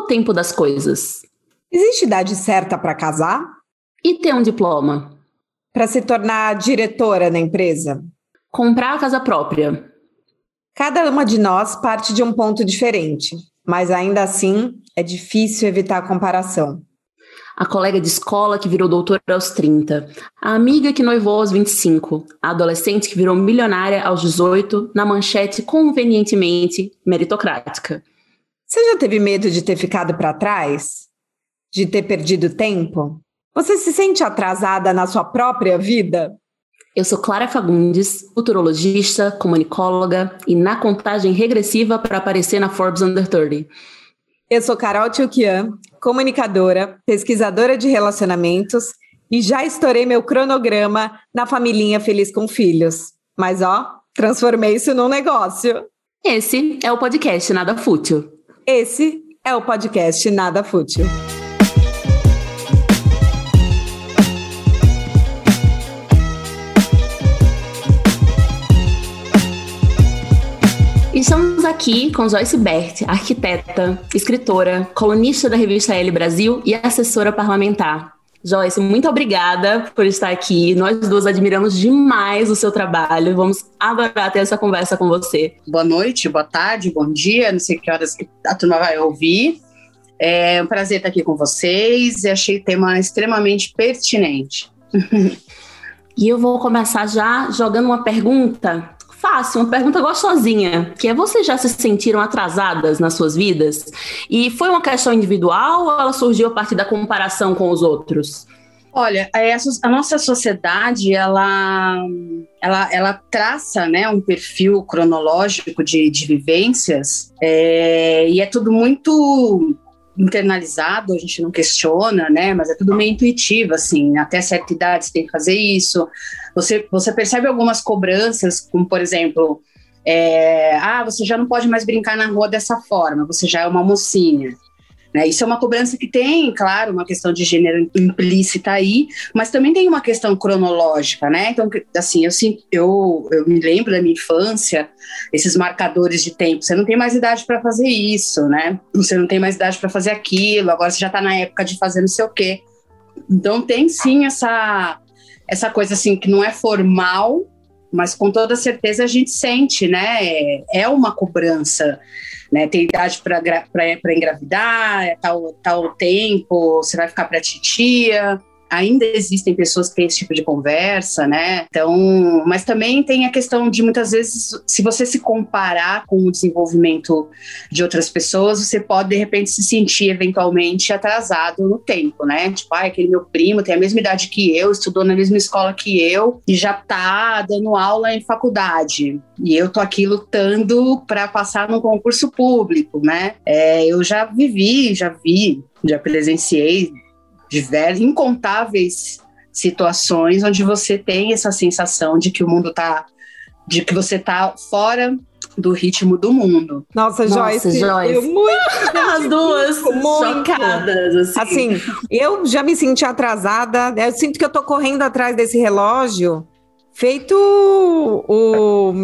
o tempo das coisas? Existe idade certa para casar? E ter um diploma? Para se tornar diretora na empresa? Comprar a casa própria? Cada uma de nós parte de um ponto diferente, mas ainda assim é difícil evitar a comparação. A colega de escola que virou doutora aos 30, a amiga que noivou aos 25, a adolescente que virou milionária aos 18, na manchete convenientemente meritocrática. Você já teve medo de ter ficado para trás? De ter perdido tempo? Você se sente atrasada na sua própria vida? Eu sou Clara Fagundes, futurologista, comunicóloga e na contagem regressiva para aparecer na Forbes Under 30. Eu sou Carol Tchukian, comunicadora, pesquisadora de relacionamentos e já estourei meu cronograma na família Feliz com Filhos. Mas ó, transformei isso num negócio. Esse é o podcast Nada Fútil. Esse é o podcast Nada Fútil. Estamos aqui com Joyce Bert, arquiteta, escritora, colunista da revista L Brasil e assessora parlamentar. Joyce, muito obrigada por estar aqui. Nós duas admiramos demais o seu trabalho. Vamos adorar ter essa conversa com você. Boa noite, boa tarde, bom dia. Não sei que horas a turma vai ouvir. É um prazer estar aqui com vocês e achei o tema extremamente pertinente. e eu vou começar já jogando uma pergunta fácil, uma pergunta gostosinha, que é: vocês já se sentiram atrasadas nas suas vidas? E foi uma questão individual ou ela surgiu a partir da comparação com os outros? Olha, é, a, nossa sociedade ela, ela, ela traça né, um perfil cronológico de, de vivências é, e é tudo muito internalizado, a gente não questiona, né? Mas é tudo meio intuitivo, assim. Até certa idade você tem que fazer isso. Você, você percebe algumas cobranças, como por exemplo, é, ah, você já não pode mais brincar na rua dessa forma, você já é uma mocinha. Né? Isso é uma cobrança que tem, claro, uma questão de gênero implícita aí, mas também tem uma questão cronológica, né? Então, assim, eu, eu, eu me lembro da minha infância, esses marcadores de tempo. Você não tem mais idade para fazer isso, né? Você não tem mais idade para fazer aquilo, agora você já está na época de fazer não sei o quê. Então, tem sim essa, essa coisa assim que não é formal, mas com toda certeza a gente sente, né? É, uma cobrança né? Tem idade para engravidar, é tal, tal tempo, você vai ficar para titia ainda existem pessoas que têm esse tipo de conversa, né? Então, mas também tem a questão de muitas vezes, se você se comparar com o desenvolvimento de outras pessoas, você pode de repente se sentir eventualmente atrasado no tempo, né? Tipo, ah, aquele meu primo tem a mesma idade que eu, estudou na mesma escola que eu e já tá dando aula em faculdade. E eu tô aqui lutando para passar num concurso público, né? É, eu já vivi, já vi, já presenciei diversas, incontáveis situações onde você tem essa sensação de que o mundo está, de que você está fora do ritmo do mundo. Nossa, Joyce, Nossa, Joyce. Eu muito, as duas muito. chocadas. Assim. assim, eu já me senti atrasada. Eu sinto que eu tô correndo atrás desse relógio, feito o,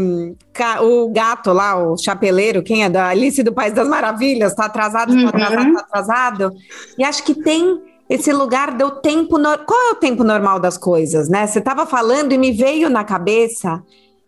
o gato lá, o chapeleiro, quem é da Alice do País das Maravilhas, tá atrasado, tá atrasado, uhum. tá atrasado. E acho que tem esse lugar do tempo. No... Qual é o tempo normal das coisas, né? Você estava falando e me veio na cabeça.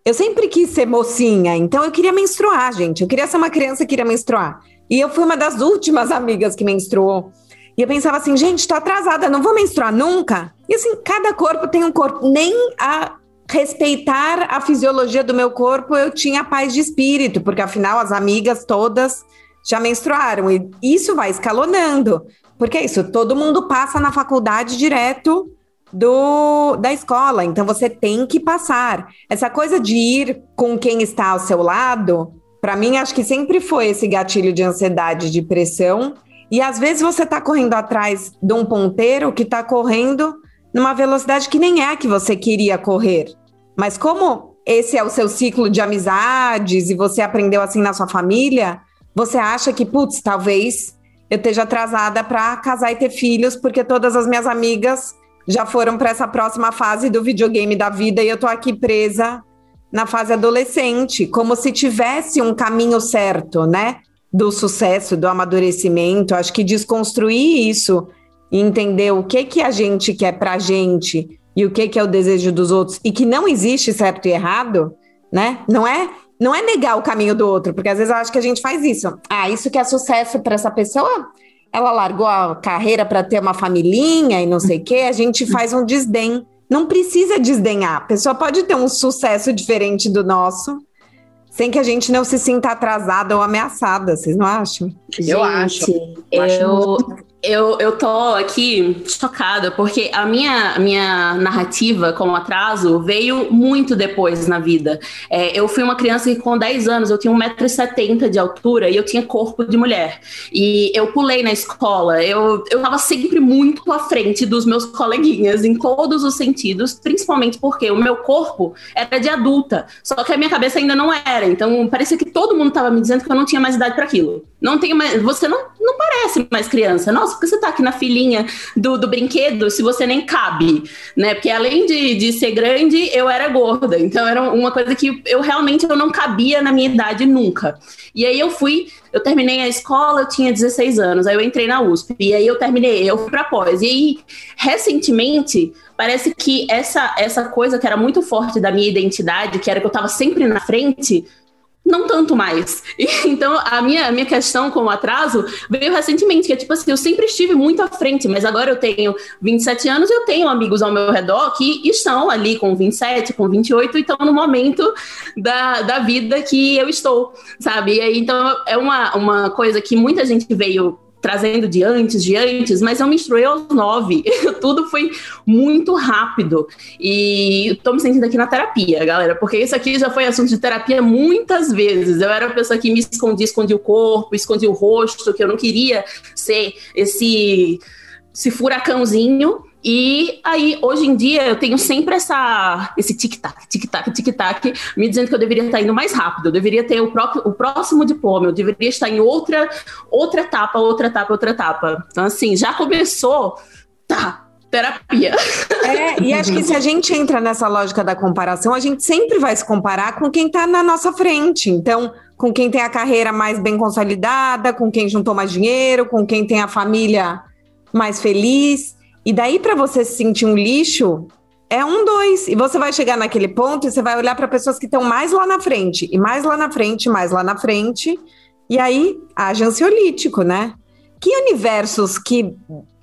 Eu sempre quis ser mocinha, então eu queria menstruar, gente. Eu queria ser uma criança que queria menstruar. E eu fui uma das últimas amigas que menstruou. E eu pensava assim, gente, tô atrasada, não vou menstruar nunca. E assim, cada corpo tem um corpo. Nem a respeitar a fisiologia do meu corpo eu tinha paz de espírito, porque afinal as amigas todas já menstruaram. E isso vai escalonando. Porque é isso, todo mundo passa na faculdade direto do da escola, então você tem que passar. Essa coisa de ir com quem está ao seu lado, para mim acho que sempre foi esse gatilho de ansiedade, de pressão. E às vezes você está correndo atrás de um ponteiro que está correndo numa velocidade que nem é a que você queria correr. Mas como esse é o seu ciclo de amizades e você aprendeu assim na sua família, você acha que, putz, talvez eu esteja atrasada para casar e ter filhos, porque todas as minhas amigas já foram para essa próxima fase do videogame da vida e eu tô aqui presa na fase adolescente, como se tivesse um caminho certo, né? do sucesso, do amadurecimento. Acho que desconstruir isso e entender o que que a gente quer pra gente e o que que é o desejo dos outros e que não existe certo e errado, né? Não é não é negar o caminho do outro, porque às vezes eu acho que a gente faz isso. Ah, isso que é sucesso para essa pessoa, ela largou a carreira para ter uma familhinha e não sei o quê, a gente faz um desdém. Não precisa desdenhar. A pessoa pode ter um sucesso diferente do nosso, sem que a gente não se sinta atrasada ou ameaçada, vocês não acham? Eu acho. Eu, eu, eu, eu tô aqui chocada, porque a minha, minha narrativa com o atraso veio muito depois na vida. É, eu fui uma criança que, com 10 anos, eu tinha 1,70m de altura e eu tinha corpo de mulher. E eu pulei na escola, eu, eu tava sempre muito à frente dos meus coleguinhas, em todos os sentidos, principalmente porque o meu corpo era de adulta, só que a minha cabeça ainda não era. Então, parecia que todo mundo tava me dizendo que eu não tinha mais idade para aquilo. Não tenho mais, você não, não parece mais criança. Nossa, porque você tá aqui na filinha do, do brinquedo se você nem cabe, né? Porque além de, de ser grande, eu era gorda. Então era uma coisa que eu realmente eu não cabia na minha idade nunca. E aí eu fui, eu terminei a escola, eu tinha 16 anos, aí eu entrei na USP. E aí eu terminei, eu fui pra pós. E aí, recentemente, parece que essa, essa coisa que era muito forte da minha identidade, que era que eu tava sempre na frente, não tanto mais. Então, a minha, a minha questão com o atraso veio recentemente, que é tipo assim, eu sempre estive muito à frente, mas agora eu tenho 27 anos e eu tenho amigos ao meu redor que estão ali com 27, com 28 e estão no momento da, da vida que eu estou, sabe? E aí, então, é uma, uma coisa que muita gente veio trazendo de antes, de antes, mas eu menstruei aos nove. Tudo foi muito rápido. E estou me sentindo aqui na terapia, galera, porque isso aqui já foi assunto de terapia muitas vezes. Eu era a pessoa que me escondia, escondia o corpo, escondia o rosto, que eu não queria ser esse, esse furacãozinho. E aí, hoje em dia, eu tenho sempre essa, esse tic-tac, tic-tac, tic-tac, me dizendo que eu deveria estar indo mais rápido, eu deveria ter o, próprio, o próximo diploma, eu deveria estar em outra, outra etapa, outra etapa, outra etapa. Então, assim, já começou, tá, terapia. É, e acho que se a gente entra nessa lógica da comparação, a gente sempre vai se comparar com quem está na nossa frente. Então, com quem tem a carreira mais bem consolidada, com quem juntou mais dinheiro, com quem tem a família mais feliz. E daí para você se sentir um lixo, é um, dois. E você vai chegar naquele ponto e você vai olhar para pessoas que estão mais lá na frente, e mais lá na frente, mais lá na frente. E aí, haja ansiolítico, né? Que universos que,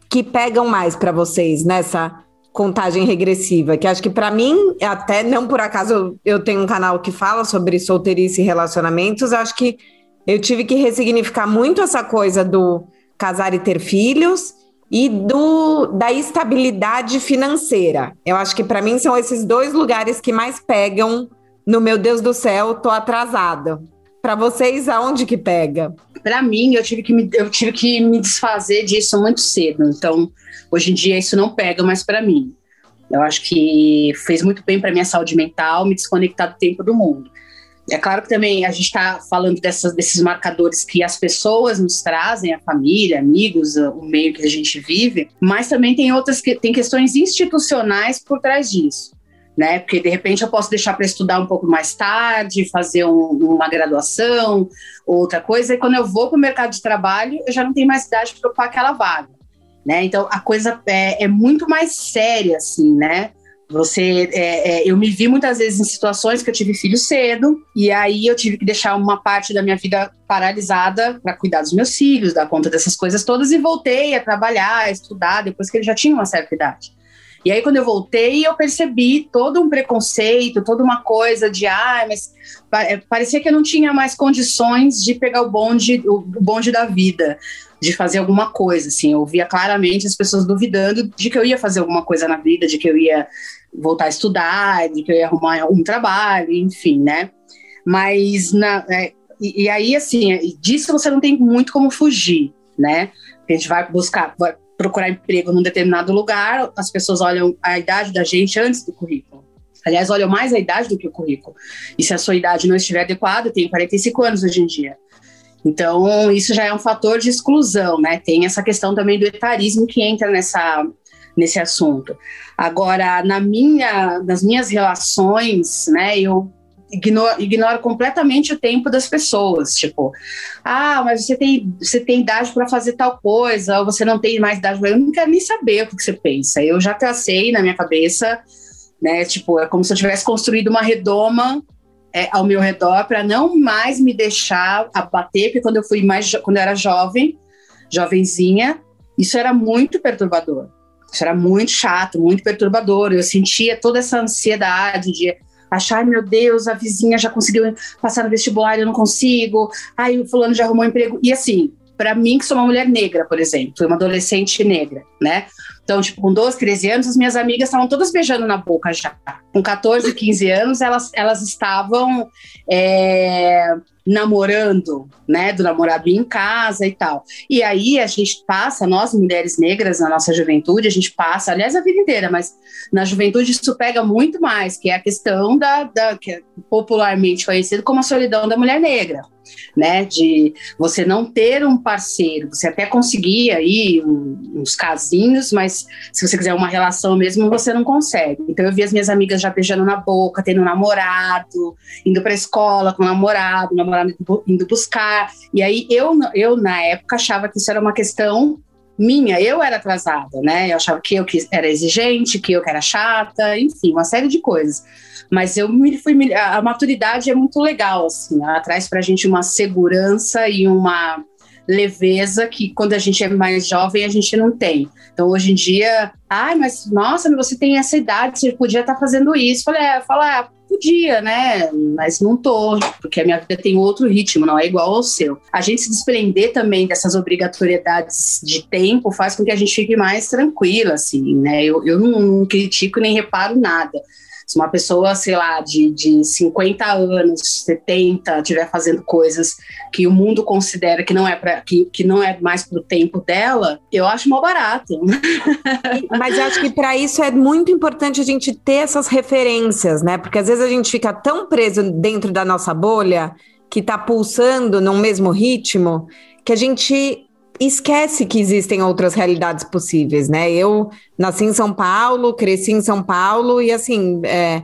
que pegam mais para vocês nessa contagem regressiva? Que acho que para mim, até não por acaso eu tenho um canal que fala sobre solteirice e relacionamentos, acho que eu tive que ressignificar muito essa coisa do casar e ter filhos e do, da estabilidade financeira. Eu acho que para mim são esses dois lugares que mais pegam no meu Deus do céu, tô atrasada. Para vocês, aonde que pega? Para mim, eu tive, que me, eu tive que me desfazer disso muito cedo. Então, hoje em dia, isso não pega mais para mim. Eu acho que fez muito bem para minha saúde mental me desconectar do tempo do mundo. É claro que também a gente está falando dessas, desses marcadores que as pessoas nos trazem, a família, amigos, o meio que a gente vive, mas também tem outras que tem questões institucionais por trás disso. Né? Porque de repente eu posso deixar para estudar um pouco mais tarde, fazer um, uma graduação, outra coisa, e quando eu vou para o mercado de trabalho, eu já não tenho mais idade para ocupar aquela vaga. Né? Então a coisa é, é muito mais séria, assim, né? Você, é, é, eu me vi muitas vezes em situações que eu tive filho cedo e aí eu tive que deixar uma parte da minha vida paralisada para cuidar dos meus filhos, dar conta dessas coisas todas e voltei a trabalhar, a estudar depois que ele já tinha uma certa idade. E aí quando eu voltei, eu percebi todo um preconceito, toda uma coisa de, ah, mas é, parecia que eu não tinha mais condições de pegar o bonde, o bonde da vida de fazer alguma coisa, assim, eu via claramente as pessoas duvidando de que eu ia fazer alguma coisa na vida, de que eu ia voltar a estudar, de que eu ia arrumar um trabalho, enfim, né? Mas, na, é, e, e, aí, assim, disso você não tem muito como fugir, né? a gente vai buscar, procurar emprego num determinado lugar, as pessoas olham a idade da gente antes do currículo. Aliás, olham mais a idade do que o currículo. E se a sua idade não estiver adequada, tenho 45 anos hoje em dia. Então, isso já é um fator de exclusão, né? Tem essa questão também do etarismo que entra nessa, nesse assunto. Agora, na minha, nas minhas relações, né, eu ignoro, ignoro completamente o tempo das pessoas. Tipo, ah, mas você tem, você tem idade para fazer tal coisa, ou você não tem mais idade. Eu não quero nem saber o que você pensa. Eu já tracei na minha cabeça, né? Tipo, é como se eu tivesse construído uma redoma é, ao meu redor para não mais me deixar abater, porque quando eu fui mais, quando eu era jovem, jovenzinha, isso era muito perturbador. Isso era muito chato, muito perturbador. Eu sentia toda essa ansiedade de achar, meu Deus, a vizinha já conseguiu passar no vestibular, eu não consigo. Ai, o fulano já arrumou um emprego. E assim, para mim, que sou uma mulher negra, por exemplo, uma adolescente negra, né? Então, tipo, com 12, 13 anos, as minhas amigas estavam todas beijando na boca já. Com 14, 15 anos, elas, elas estavam é, namorando, né, do namorado em casa e tal. E aí a gente passa, nós mulheres negras na nossa juventude, a gente passa, aliás, a vida inteira, mas na juventude isso pega muito mais, que é a questão da, da que é popularmente conhecido como a solidão da mulher negra, né, de você não ter um parceiro, você até conseguir aí um, uns casinhos, mas se você quiser uma relação mesmo, você não consegue. Então eu vi as minhas amigas já beijando na boca, tendo namorado, indo para escola com namorado, namorado namorado indo buscar. E aí eu, eu, na época, achava que isso era uma questão minha, eu era atrasada, né? Eu achava que eu que era exigente, que eu que era chata, enfim, uma série de coisas. Mas eu me fui. A maturidade é muito legal, assim, ela traz pra gente uma segurança e uma leveza que quando a gente é mais jovem a gente não tem. Então hoje em dia, ai, mas nossa, você tem essa idade, você podia estar tá fazendo isso. Falei, é, fala, ah, podia, né? Mas não tô, porque a minha vida tem outro ritmo, não é igual ao seu. A gente se desprender também dessas obrigatoriedades de tempo faz com que a gente fique mais tranquila, assim, né? Eu, eu não, não critico nem reparo nada. Se uma pessoa, sei lá, de, de 50 anos, 70, estiver fazendo coisas que o mundo considera que não é para que, que não é mais pro tempo dela, eu acho mal barato. Mas eu acho que para isso é muito importante a gente ter essas referências, né? Porque às vezes a gente fica tão preso dentro da nossa bolha que está pulsando no mesmo ritmo que a gente esquece que existem outras realidades possíveis, né? Eu nasci em São Paulo, cresci em São Paulo e assim, é,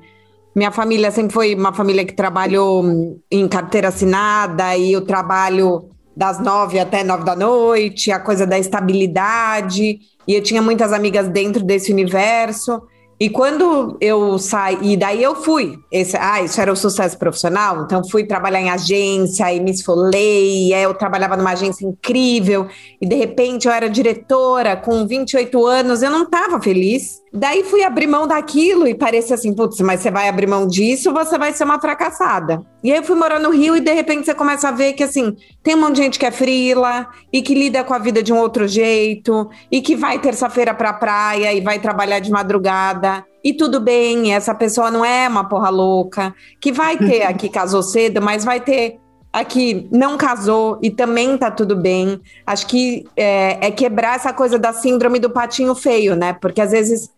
minha família sempre foi uma família que trabalhou em carteira assinada e o trabalho das nove até nove da noite, a coisa da estabilidade. E eu tinha muitas amigas dentro desse universo. E quando eu saí, e daí eu fui, esse, ah, isso era o sucesso profissional, então fui trabalhar em agência e me esfolei, eu trabalhava numa agência incrível, e de repente eu era diretora com 28 anos, eu não estava feliz. Daí fui abrir mão daquilo e parecia assim, putz, mas você vai abrir mão disso, você vai ser uma fracassada. E aí eu fui morar no Rio e de repente você começa a ver que assim, tem um monte de gente que é frila e que lida com a vida de um outro jeito e que vai terça-feira pra praia e vai trabalhar de madrugada. E tudo bem, essa pessoa não é uma porra louca, que vai ter aqui casou cedo, mas vai ter aqui não casou e também tá tudo bem. Acho que é, é quebrar essa coisa da síndrome do patinho feio, né? Porque às vezes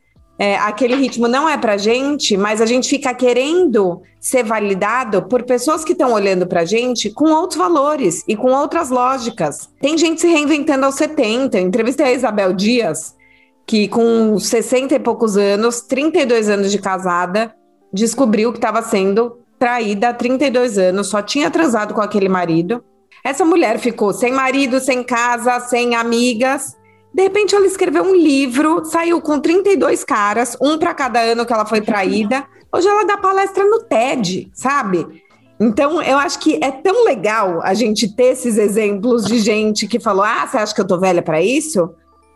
é, aquele ritmo não é pra gente, mas a gente fica querendo ser validado por pessoas que estão olhando pra gente com outros valores e com outras lógicas. Tem gente se reinventando aos 70. Eu entrevistei a Isabel Dias, que com 60 e poucos anos, 32 anos de casada, descobriu que estava sendo traída há 32 anos, só tinha transado com aquele marido. Essa mulher ficou sem marido, sem casa, sem amigas de repente, ela escreveu um livro, saiu com 32 caras, um para cada ano que ela foi traída. Hoje ela dá palestra no TED, sabe? Então, eu acho que é tão legal a gente ter esses exemplos de gente que falou: Ah, você acha que eu tô velha para isso?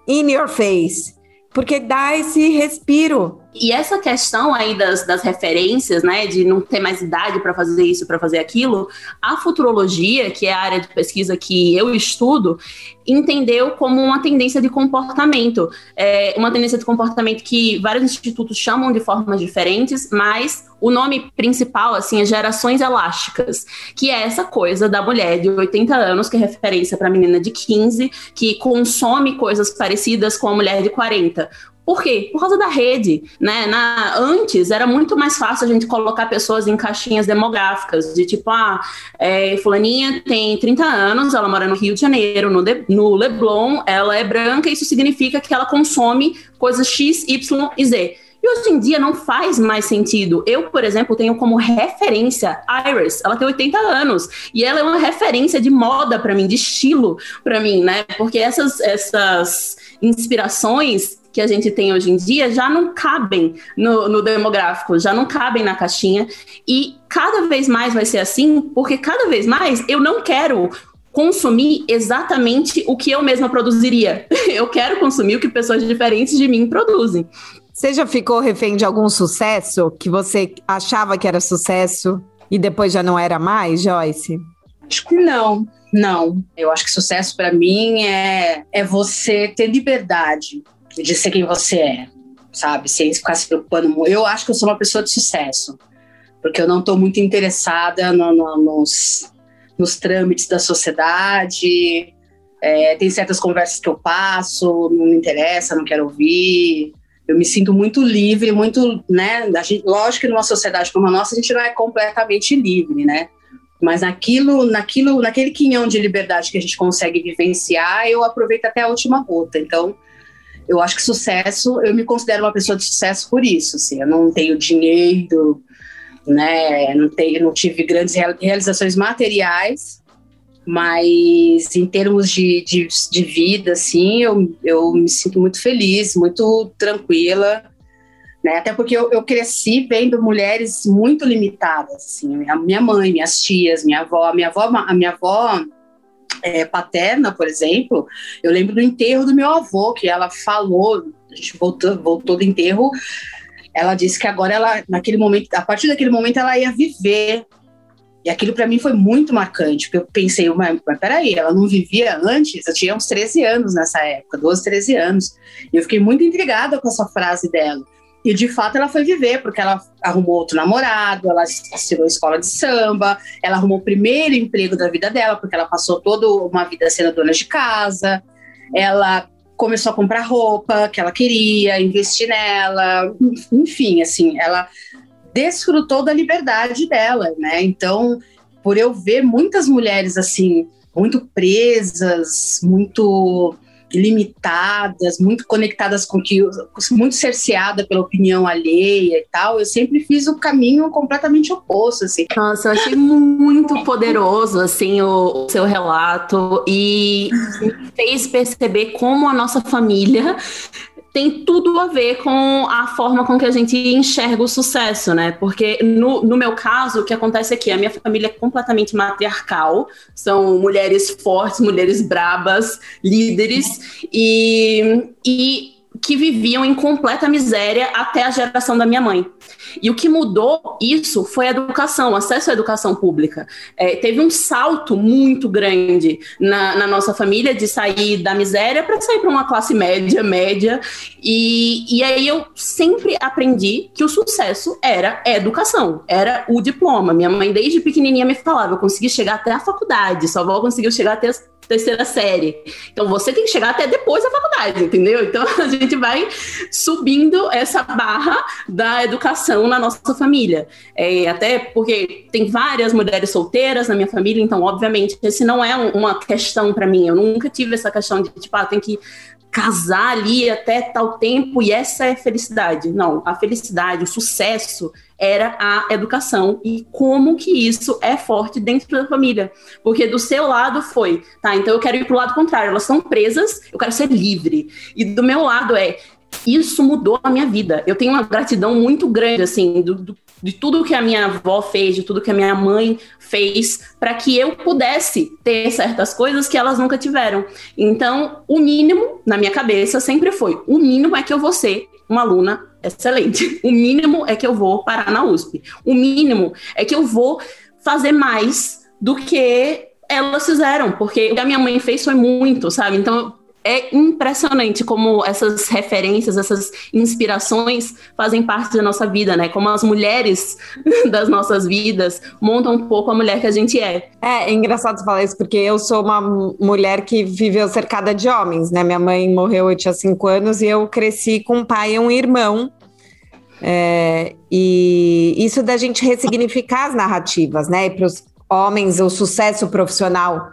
In your face. Porque dá esse respiro e essa questão aí das, das referências, né, de não ter mais idade para fazer isso, para fazer aquilo, a futurologia, que é a área de pesquisa que eu estudo, entendeu como uma tendência de comportamento. É uma tendência de comportamento que vários institutos chamam de formas diferentes, mas o nome principal, assim, é gerações elásticas, que é essa coisa da mulher de 80 anos, que é referência para a menina de 15, que consome coisas parecidas com a mulher de 40. Por quê? Por causa da rede, né? Na, antes era muito mais fácil a gente colocar pessoas em caixinhas demográficas, de tipo, ah, é, fulaninha tem 30 anos, ela mora no Rio de Janeiro, no, de, no Leblon, ela é branca, isso significa que ela consome coisas X, Y e Z. E hoje em dia não faz mais sentido. Eu, por exemplo, tenho como referência Iris. Ela tem 80 anos e ela é uma referência de moda para mim, de estilo para mim, né? Porque essas essas inspirações que a gente tem hoje em dia já não cabem no, no, demográfico, já não cabem na caixinha. E cada vez mais vai ser assim, porque cada vez mais eu não quero consumir exatamente o que eu mesma produziria. Eu quero consumir o que pessoas diferentes de mim produzem. Você já ficou refém de algum sucesso que você achava que era sucesso e depois já não era mais, Joyce? Acho que não, não. Eu acho que sucesso para mim é, é você ter liberdade de ser quem você é, sabe? Sem ficar se preocupando. Eu acho que eu sou uma pessoa de sucesso, porque eu não estou muito interessada no, no, nos nos trâmites da sociedade. É, tem certas conversas que eu passo, não me interessa, não quero ouvir. Eu me sinto muito livre, muito, né? A gente, lógico que numa sociedade como a nossa, a gente não é completamente livre, né? Mas naquilo, naquilo, naquele quinhão de liberdade que a gente consegue vivenciar, eu aproveito até a última gota. Então, eu acho que sucesso, eu me considero uma pessoa de sucesso por isso. Assim, eu não tenho dinheiro, né? Não, tenho, não tive grandes realizações materiais, mas em termos de, de, de, vida, assim, eu, eu me sinto muito feliz, muito tranquila, né? Até porque eu, eu cresci vendo mulheres muito limitadas, assim, a minha mãe, minhas tias, minha avó, minha avó, a minha avó é, paterna, por exemplo, eu lembro do enterro do meu avô, que ela falou, a gente voltou, voltou do enterro, ela disse que agora ela, naquele momento, a partir daquele momento, ela ia viver. E aquilo para mim foi muito marcante, porque eu pensei, mas, mas peraí, ela não vivia antes? Eu tinha uns 13 anos nessa época, 12, 13 anos. E eu fiquei muito intrigada com essa frase dela. E de fato ela foi viver, porque ela arrumou outro namorado, ela assinou escola de samba, ela arrumou o primeiro emprego da vida dela, porque ela passou toda uma vida sendo dona de casa. Ela começou a comprar roupa que ela queria, investir nela, enfim, assim, ela desfrutou da liberdade dela, né? Então, por eu ver muitas mulheres assim, muito presas, muito limitadas, muito conectadas com que, muito cerceada pela opinião alheia e tal, eu sempre fiz o caminho completamente oposto, assim. Nossa, eu achei muito poderoso, assim, o, o seu relato e me fez perceber como a nossa família tem tudo a ver com a forma com que a gente enxerga o sucesso, né? Porque no, no meu caso, o que acontece aqui, a minha família é completamente matriarcal, são mulheres fortes, mulheres brabas, líderes, e, e que viviam em completa miséria até a geração da minha mãe. E o que mudou isso foi a educação, acesso à educação pública. É, teve um salto muito grande na, na nossa família de sair da miséria para sair para uma classe média, média. E, e aí eu sempre aprendi que o sucesso era a educação, era o diploma. Minha mãe, desde pequenininha, me falava: eu consegui chegar até a faculdade, só vou conseguir chegar até terceira série. Então você tem que chegar até depois da faculdade, entendeu? Então a gente vai subindo essa barra da educação na nossa família. É, até porque tem várias mulheres solteiras na minha família, então obviamente esse não é uma questão para mim. Eu nunca tive essa questão de tipo, ah, tem que casar ali até tal tempo e essa é felicidade. Não, a felicidade, o sucesso era a educação e como que isso é forte dentro da família. Porque do seu lado foi, tá, então eu quero ir pro lado contrário, elas estão presas, eu quero ser livre. E do meu lado é, isso mudou a minha vida. Eu tenho uma gratidão muito grande, assim, do, do, de tudo que a minha avó fez, de tudo que a minha mãe fez, para que eu pudesse ter certas coisas que elas nunca tiveram. Então, o mínimo, na minha cabeça, sempre foi: o mínimo é que eu vou ser uma aluna excelente. O mínimo é que eu vou parar na USP. O mínimo é que eu vou fazer mais do que elas fizeram, porque o que a minha mãe fez foi muito, sabe? Então, é impressionante como essas referências, essas inspirações fazem parte da nossa vida, né? Como as mulheres das nossas vidas montam um pouco a mulher que a gente é. É, é engraçado falar isso, porque eu sou uma mulher que viveu cercada de homens, né? Minha mãe morreu, eu tinha cinco anos, e eu cresci com um pai e um irmão. É, e isso da gente ressignificar as narrativas, né? Para os homens, o sucesso profissional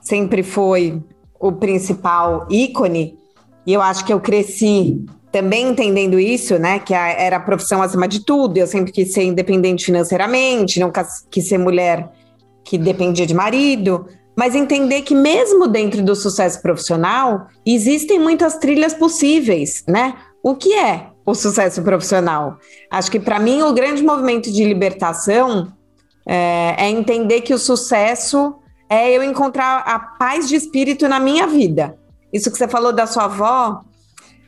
sempre foi o principal ícone, e eu acho que eu cresci também entendendo isso, né, que a, era a profissão acima de tudo, eu sempre quis ser independente financeiramente, não quis ser mulher que dependia de marido, mas entender que mesmo dentro do sucesso profissional, existem muitas trilhas possíveis, né? O que é o sucesso profissional? Acho que para mim o grande movimento de libertação é, é entender que o sucesso é eu encontrar a paz de espírito na minha vida. Isso que você falou da sua avó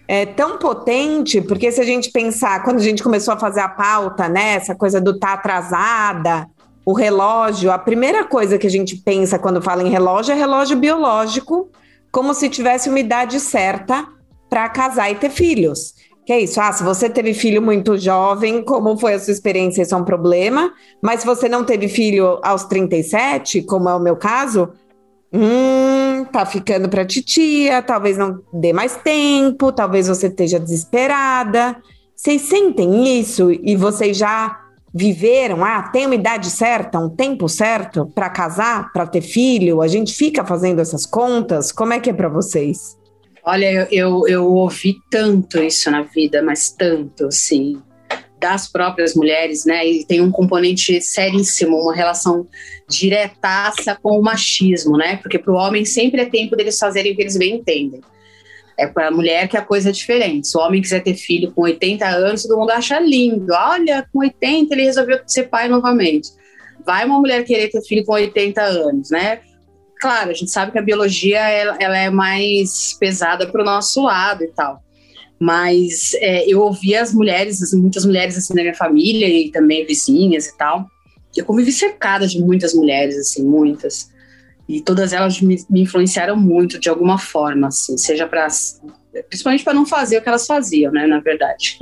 é tão potente, porque se a gente pensar, quando a gente começou a fazer a pauta, né, essa coisa do tá atrasada, o relógio, a primeira coisa que a gente pensa quando fala em relógio é relógio biológico, como se tivesse uma idade certa para casar e ter filhos. Que é isso, ah, se você teve filho muito jovem, como foi a sua experiência, isso é um problema. Mas se você não teve filho aos 37, como é o meu caso, hum, tá ficando para titia, talvez não dê mais tempo, talvez você esteja desesperada. Vocês sentem isso e vocês já viveram, ah, tem uma idade certa, um tempo certo para casar, para ter filho? A gente fica fazendo essas contas? Como é que é para vocês? Olha, eu, eu, eu, ouvi tanto isso na vida, mas tanto, assim, das próprias mulheres, né? E tem um componente seríssimo, uma relação diretaça com o machismo, né? Porque para o homem sempre é tempo deles fazerem o que eles bem entendem. É para a mulher que a coisa é diferente. Se o homem quiser ter filho com 80 anos, todo mundo acha lindo. Olha, com 80 ele resolveu ser pai novamente. Vai uma mulher querer ter filho com 80 anos, né? Claro, a gente sabe que a biologia ela, ela é mais pesada para o nosso lado e tal. Mas é, eu ouvi as mulheres, muitas mulheres assim na minha família e também vizinhas e tal. Eu convivi cercada de muitas mulheres, assim, muitas e todas elas me, me influenciaram muito de alguma forma, assim, seja para principalmente para não fazer o que elas faziam, né, na verdade.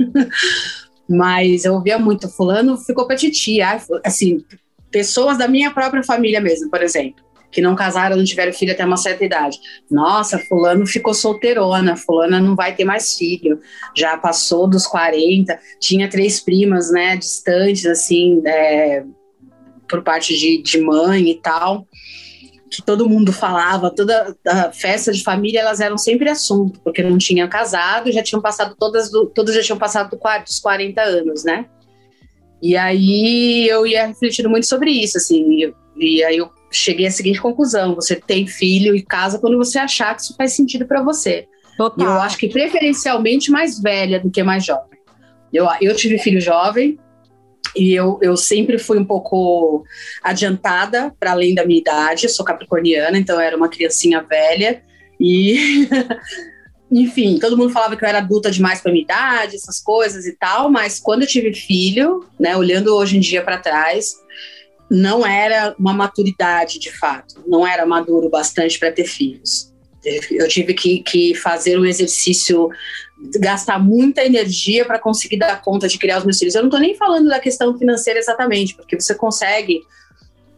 Mas eu ouvia muito, fulano ficou para titia, assim, pessoas da minha própria família mesmo, por exemplo, que não casaram, não tiveram filho até uma certa idade. Nossa, fulano ficou solteirona, fulana não vai ter mais filho, já passou dos 40, tinha três primas, né, distantes, assim, é, por parte de, de mãe e tal que todo mundo falava, toda a festa de família, elas eram sempre assunto, porque não tinham casado, já tinham passado todas, do, já tinham passado dos 40 anos, né? E aí eu ia refletindo muito sobre isso, assim, e, e aí eu cheguei à seguinte conclusão: você tem filho e casa quando você achar que isso faz sentido para você. Total. E eu acho que preferencialmente mais velha do que mais jovem. Eu, eu tive filho jovem, e eu, eu sempre fui um pouco adiantada para além da minha idade. Eu sou capricorniana, então era uma criancinha velha. E, enfim, todo mundo falava que eu era adulta demais para minha idade, essas coisas e tal. Mas quando eu tive filho, né, olhando hoje em dia para trás, não era uma maturidade de fato. Não era maduro bastante para ter filhos. Eu tive que, que fazer um exercício gastar muita energia para conseguir dar conta de criar os meus filhos. Eu não estou nem falando da questão financeira exatamente, porque você consegue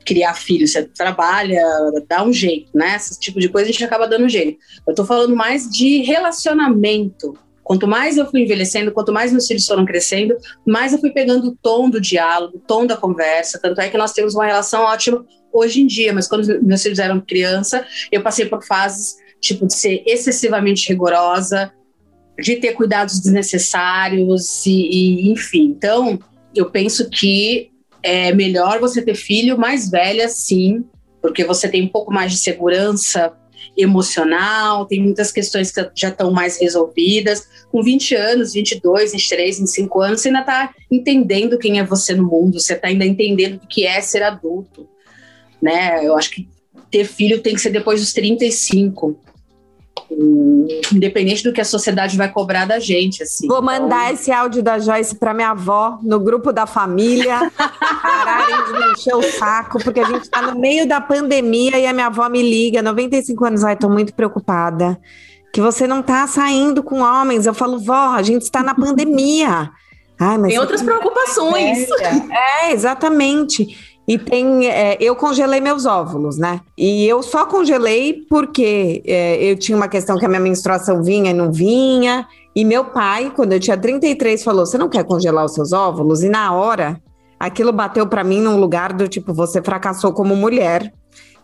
criar filhos, você trabalha, dá um jeito, né? Esse tipo de coisa a gente acaba dando um jeito. Eu estou falando mais de relacionamento. Quanto mais eu fui envelhecendo, quanto mais meus filhos foram crescendo, mais eu fui pegando o tom do diálogo, o tom da conversa. Tanto é que nós temos uma relação ótima hoje em dia, mas quando meus filhos eram criança, eu passei por fases tipo de ser excessivamente rigorosa, de ter cuidados desnecessários e, e, enfim. Então, eu penso que é melhor você ter filho mais velha, sim, porque você tem um pouco mais de segurança emocional, tem muitas questões que já estão mais resolvidas. Com 20 anos, 22, 23, 25 anos, você ainda está entendendo quem é você no mundo, você está ainda entendendo o que é ser adulto. Né? Eu acho que ter filho tem que ser depois dos 35 independente do que a sociedade vai cobrar da gente. Assim. Vou mandar então... esse áudio da Joyce para minha avó, no grupo da família, pararem de me encher o saco, porque a gente está no meio da pandemia e a minha avó me liga, 95 anos, ai, estou muito preocupada. Que você não está saindo com homens. Eu falo, vó, a gente está na pandemia. Ai, Tem outras preocupações. É, exatamente. E tem. É, eu congelei meus óvulos, né? E eu só congelei porque é, eu tinha uma questão que a minha menstruação vinha e não vinha. E meu pai, quando eu tinha 33, falou: Você não quer congelar os seus óvulos? E na hora, aquilo bateu para mim num lugar do tipo: Você fracassou como mulher.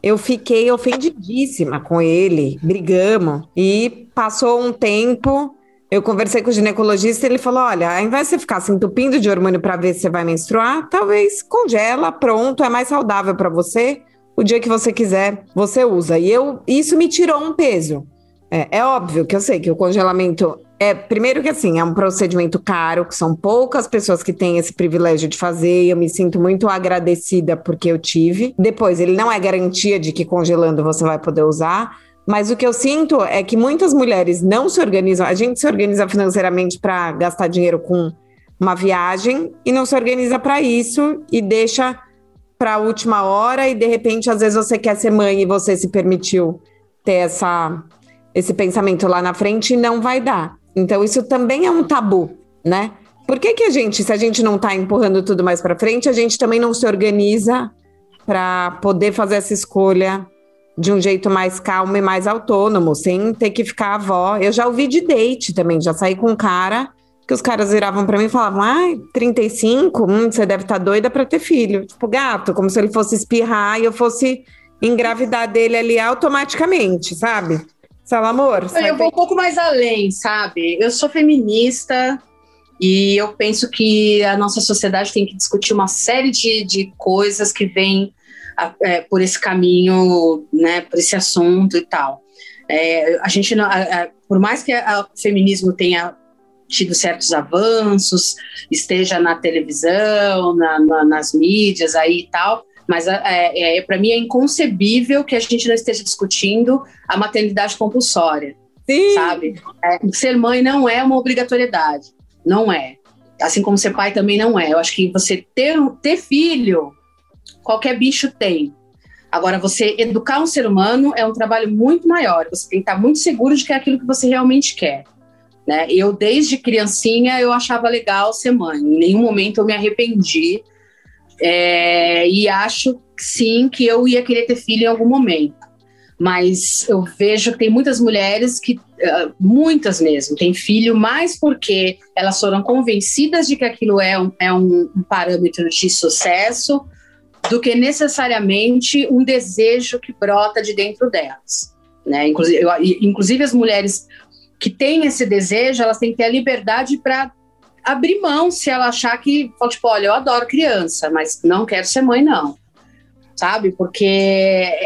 Eu fiquei ofendidíssima com ele, brigamos. E passou um tempo. Eu conversei com o ginecologista e ele falou: olha, ao invés de você ficar se entupindo de hormônio para ver se você vai menstruar, talvez congela, pronto, é mais saudável para você. O dia que você quiser, você usa. E eu, isso me tirou um peso. É, é óbvio que eu sei que o congelamento é, primeiro que assim, é um procedimento caro, que são poucas pessoas que têm esse privilégio de fazer, e eu me sinto muito agradecida porque eu tive. Depois, ele não é garantia de que congelando você vai poder usar, mas o que eu sinto é que muitas mulheres não se organizam. A gente se organiza financeiramente para gastar dinheiro com uma viagem e não se organiza para isso e deixa para a última hora e de repente às vezes você quer ser mãe e você se permitiu ter essa esse pensamento lá na frente e não vai dar. Então isso também é um tabu, né? Por que, que a gente, se a gente não está empurrando tudo mais para frente, a gente também não se organiza para poder fazer essa escolha de um jeito mais calmo e mais autônomo, sem ter que ficar avó. Eu já ouvi de date também, já saí com um cara que os caras viravam para mim e falavam: ai, 35, hum, você deve estar tá doida para ter filho. Tipo, gato, como se ele fosse espirrar e eu fosse engravidar dele ali automaticamente, sabe? Fala, amor. Eu vou um pouco mais além, sabe? Eu sou feminista e eu penso que a nossa sociedade tem que discutir uma série de, de coisas que vêm é, por esse caminho, né, por esse assunto e tal. É, a gente, não, a, a, por mais que o feminismo tenha tido certos avanços, esteja na televisão, na, na, nas mídias aí e tal, mas é, é para mim é inconcebível que a gente não esteja discutindo a maternidade compulsória, Sim. sabe? É, ser mãe não é uma obrigatoriedade, não é. Assim como ser pai também não é. Eu acho que você ter, ter filho qualquer bicho tem. Agora, você educar um ser humano é um trabalho muito maior. Você tem que estar muito seguro de que é aquilo que você realmente quer. Né? Eu, desde criancinha, eu achava legal ser mãe. Em nenhum momento eu me arrependi. É, e acho, sim, que eu ia querer ter filho em algum momento. Mas eu vejo que tem muitas mulheres que, uh, muitas mesmo, têm filho mais porque elas foram convencidas de que aquilo é um, é um parâmetro de sucesso do que necessariamente um desejo que brota de dentro delas. Né? Inclusive, eu, inclusive as mulheres que têm esse desejo, elas têm que ter a liberdade para abrir mão se ela achar que, tipo, olha, eu adoro criança, mas não quero ser mãe, não sabe? Porque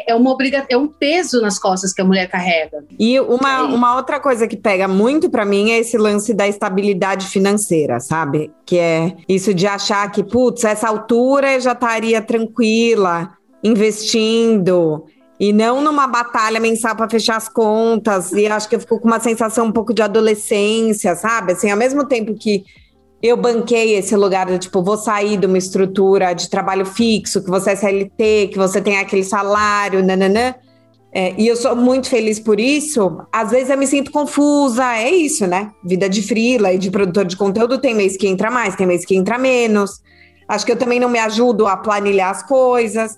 é uma obriga é um peso nas costas que a mulher carrega. E uma, uma outra coisa que pega muito para mim é esse lance da estabilidade financeira, sabe? Que é isso de achar que, putz, essa altura eu já estaria tranquila, investindo. E não numa batalha mensal para fechar as contas. E acho que eu fico com uma sensação um pouco de adolescência, sabe? Assim, ao mesmo tempo que eu banquei esse lugar de tipo, vou sair de uma estrutura de trabalho fixo, que você é CLT, que você tem aquele salário, nananã. É, e eu sou muito feliz por isso. Às vezes eu me sinto confusa, é isso, né? Vida de frila e de produtor de conteúdo tem mês que entra mais, tem mês que entra menos. Acho que eu também não me ajudo a planilhar as coisas.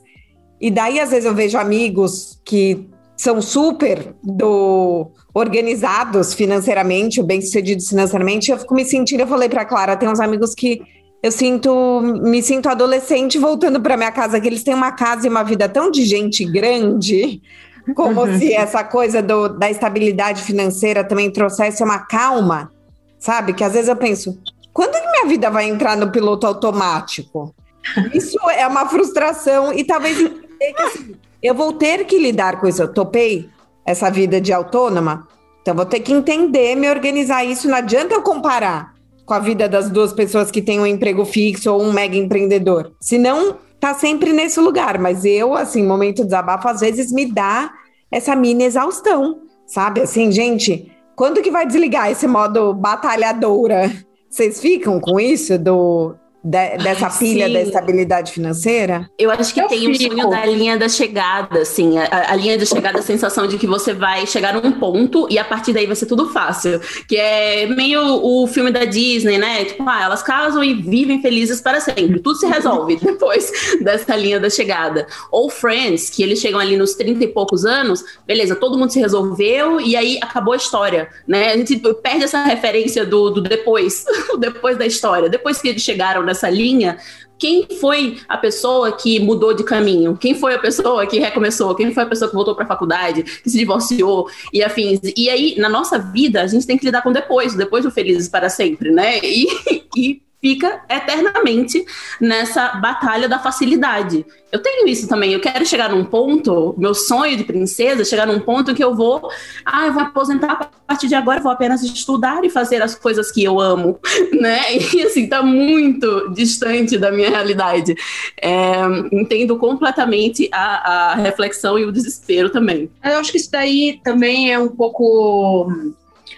E daí, às vezes, eu vejo amigos que são super do organizados financeiramente, bem-sucedidos financeiramente, eu fico me sentindo, eu falei para Clara, tem uns amigos que eu sinto, me sinto adolescente voltando para minha casa, que eles têm uma casa e uma vida tão de gente grande, como uhum. se essa coisa do, da estabilidade financeira também trouxesse uma calma, sabe? Que às vezes eu penso, quando que minha vida vai entrar no piloto automático? Isso é uma frustração e talvez que assim, eu vou ter que lidar com isso. Eu topei essa vida de autônoma, então vou ter que entender, me organizar isso. Não adianta eu comparar com a vida das duas pessoas que têm um emprego fixo ou um mega empreendedor. Senão, tá sempre nesse lugar. Mas eu, assim, momento de desabafo, às vezes me dá essa mini exaustão, sabe? Assim, gente, quando que vai desligar esse modo batalhadora? Vocês ficam com isso do de, dessa pilha Sim. da estabilidade financeira? Eu acho que eu tem o um sonho da linha da chegada, assim, a, a, linha de chegada, a sensação de que você vai chegar num ponto e a partir daí vai ser tudo fácil, que é meio o filme da Disney, né? Tipo, ah, elas casam e vivem felizes para sempre, tudo se resolve depois dessa linha da chegada. Ou Friends, que eles chegam ali nos 30 e poucos anos, beleza, todo mundo se resolveu e aí acabou a história, né? A gente perde essa referência do, do depois, depois da história, depois que eles chegaram nessa linha, quem foi a pessoa que mudou de caminho? Quem foi a pessoa que recomeçou? Quem foi a pessoa que voltou para a faculdade, que se divorciou e afins? E aí, na nossa vida, a gente tem que lidar com depois, depois do felizes para sempre, né? E, e fica eternamente nessa batalha da facilidade. Eu tenho isso também. Eu quero chegar num ponto, meu sonho de princesa, chegar num ponto que eu vou, ah, eu vou aposentar a partir de agora, vou apenas estudar e fazer as coisas que eu amo, né? E assim, tá muito distante da minha realidade. É, entendo completamente a, a reflexão e o desespero também. Eu acho que isso daí também é um pouco.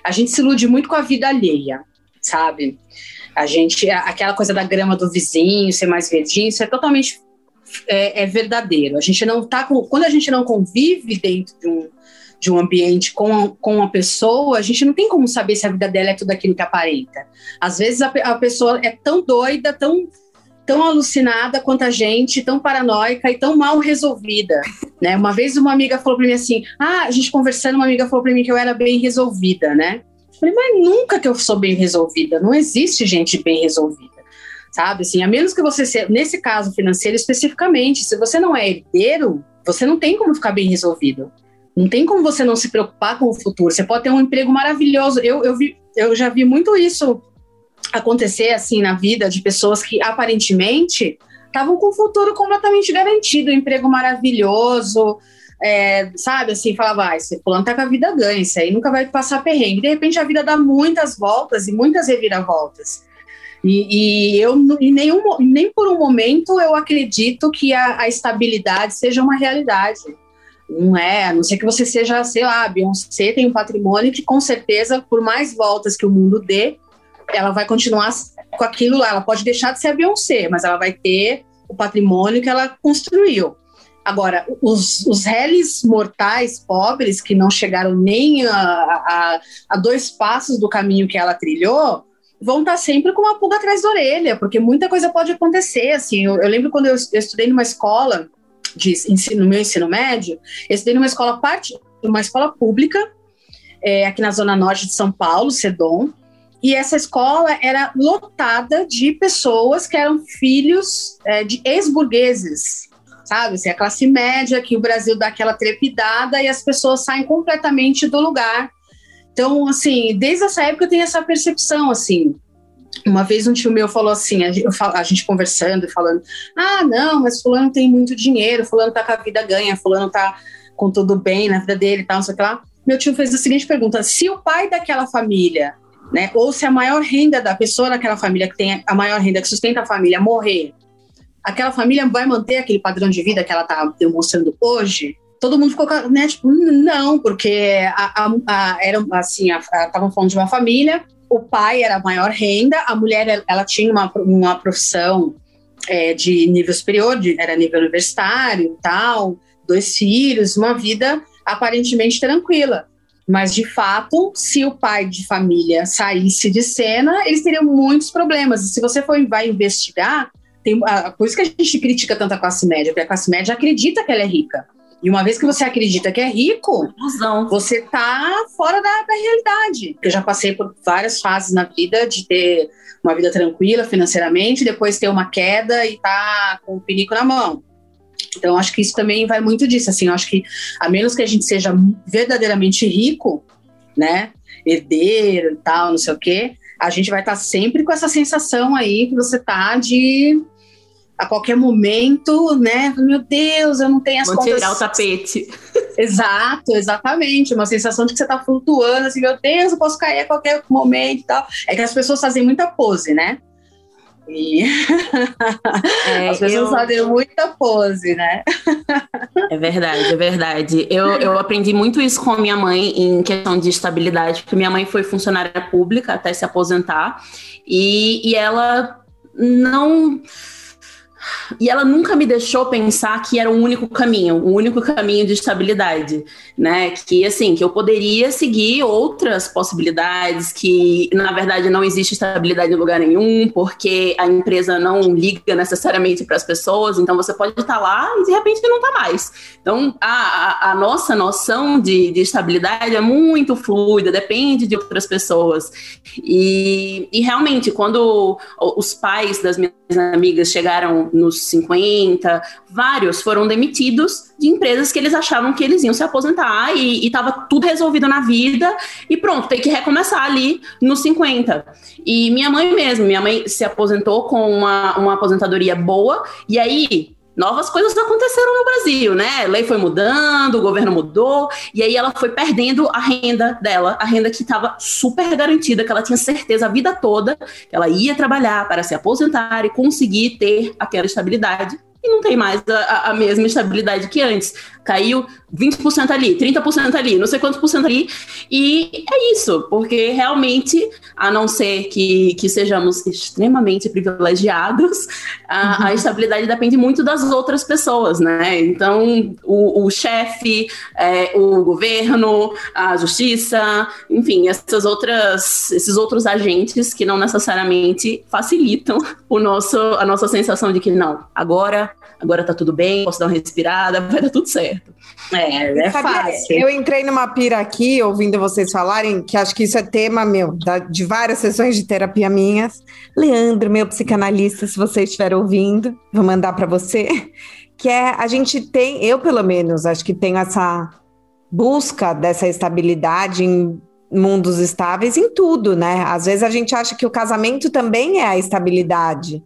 A gente se ilude muito com a vida alheia, sabe? A gente, aquela coisa da grama do vizinho ser mais verdinho, isso é totalmente é, é verdadeiro. A gente não tá com, quando a gente não convive dentro de um, de um ambiente com, com uma pessoa, a gente não tem como saber se a vida dela é tudo aquilo que aparenta. Às vezes a, a pessoa é tão doida, tão tão alucinada quanto a gente, tão paranoica e tão mal resolvida, né? Uma vez uma amiga falou para mim assim: "Ah, a gente conversando, uma amiga falou para mim que eu era bem resolvida, né?" Falei, mas nunca que eu sou bem resolvida. Não existe gente bem resolvida. Sabe, assim, a menos que você seja, nesse caso financeiro especificamente, se você não é herdeiro, você não tem como ficar bem resolvido. Não tem como você não se preocupar com o futuro. Você pode ter um emprego maravilhoso. Eu, eu, vi, eu já vi muito isso acontecer assim na vida de pessoas que aparentemente estavam com o futuro completamente garantido, um emprego maravilhoso, é, sabe, assim, falava, vai, esse fulano tá com a vida ganha, isso aí nunca vai passar perrengue. De repente a vida dá muitas voltas e muitas reviravoltas. E, e eu e nenhum, nem por um momento eu acredito que a, a, estabilidade seja uma realidade. Não é, a não ser que você seja, sei lá, Beyoncé tem um patrimônio que com certeza, por mais voltas que o mundo dê, ela vai continuar com aquilo lá. Ela pode deixar de ser a Beyoncé, mas ela vai ter o patrimônio que ela construiu. Agora, os, os réis mortais pobres, que não chegaram nem a, a, a, dois passos do caminho que ela trilhou, vão estar sempre com uma pulga atrás da orelha, porque muita coisa pode acontecer. Assim, eu, eu lembro quando eu, eu, estudei numa escola, de ensino, no meu ensino médio, eu estudei numa escola, parte, uma escola pública, é, aqui na zona norte de São Paulo, Sedon, e essa escola era lotada de pessoas que eram filhos é, de ex-burgueses, sabe? Assim, a classe média, que o Brasil dá aquela trepidada e as pessoas saem completamente do lugar. Então, assim, desde essa época eu tenho essa percepção, assim. Uma vez um tio meu falou assim, a gente, a gente conversando e falando, ah, não, mas fulano tem muito dinheiro, fulano tá com a vida ganha, fulano tá com tudo bem na vida dele e tal, não sei o que lá. Meu tio fez a seguinte pergunta, se o pai daquela família, né, ou se a maior renda da pessoa daquela família que tem a maior renda, que sustenta a família, morrer, aquela família vai manter aquele padrão de vida que ela está demonstrando hoje? Todo mundo ficou, né, tipo, não, porque a, a, a era assim, estavam falando de uma família, o pai era a maior renda, a mulher ela tinha uma, uma profissão é, de nível superior, de, era nível universitário tal, dois filhos, uma vida aparentemente tranquila. Mas, de fato, se o pai de família saísse de cena, eles teriam muitos problemas. E se você for, vai investigar, tem, a, por isso que a gente critica tanto a classe média, porque a classe média acredita que ela é rica. E uma vez que você acredita que é rico, Ilusão. você tá fora da, da realidade. Eu já passei por várias fases na vida de ter uma vida tranquila financeiramente, depois ter uma queda e tá com o pinico na mão. Então, acho que isso também vai muito disso. Assim, eu acho que a menos que a gente seja verdadeiramente rico, né, herdeiro e tal, não sei o quê, a gente vai estar tá sempre com essa sensação aí que você tá de a qualquer momento, né? Meu Deus, eu não tenho as Vou contas. tirar o tapete. Exato, exatamente. Uma sensação de que você está flutuando, assim, meu Deus, eu posso cair a qualquer momento e tal. É que as pessoas fazem muita pose, né? E é, as pessoas eu... fazem muita pose, né? é verdade, é verdade. Eu, eu aprendi muito isso com a minha mãe em questão de estabilidade, porque minha mãe foi funcionária pública até se aposentar, e, e ela não e ela nunca me deixou pensar que era o único caminho, o único caminho de estabilidade, né? Que assim, que eu poderia seguir outras possibilidades, que na verdade não existe estabilidade em lugar nenhum, porque a empresa não liga necessariamente para as pessoas, então você pode estar lá e de repente não está mais. Então a, a, a nossa noção de, de, estabilidade é muito fluida, depende de outras pessoas. E, e realmente, quando os pais das minhas amigas chegaram nos 50, vários foram demitidos de empresas que eles achavam que eles iam se aposentar e estava tudo resolvido na vida e pronto, tem que recomeçar ali nos 50. E minha mãe mesmo, minha mãe se aposentou com uma, uma aposentadoria boa e aí novas coisas aconteceram no Brasil, né? A lei foi mudando, o governo mudou, e aí ela foi perdendo a renda dela, a renda que estava super garantida, que ela tinha certeza a vida toda que ela ia trabalhar para se aposentar e conseguir ter aquela estabilidade e não tem mais a, a mesma estabilidade que antes. Caiu 20% ali, 30% ali, não sei quantos por cento ali. E é isso, porque realmente, a não ser que, que sejamos extremamente privilegiados, a, uhum. a estabilidade depende muito das outras pessoas, né? Então, o, o chefe, é, o governo, a justiça, enfim, essas outras, esses outros agentes que não necessariamente facilitam o nosso, a nossa sensação de que não, agora agora tá tudo bem, posso dar uma respirada, vai dar tudo certo. É, é fácil. Eu entrei numa pira aqui, ouvindo vocês falarem, que acho que isso é tema meu, da, de várias sessões de terapia minhas. Leandro, meu psicanalista, se você estiver ouvindo, vou mandar para você. Que é, a gente tem, eu pelo menos, acho que tenho essa busca dessa estabilidade em mundos estáveis em tudo, né? Às vezes a gente acha que o casamento também é a estabilidade.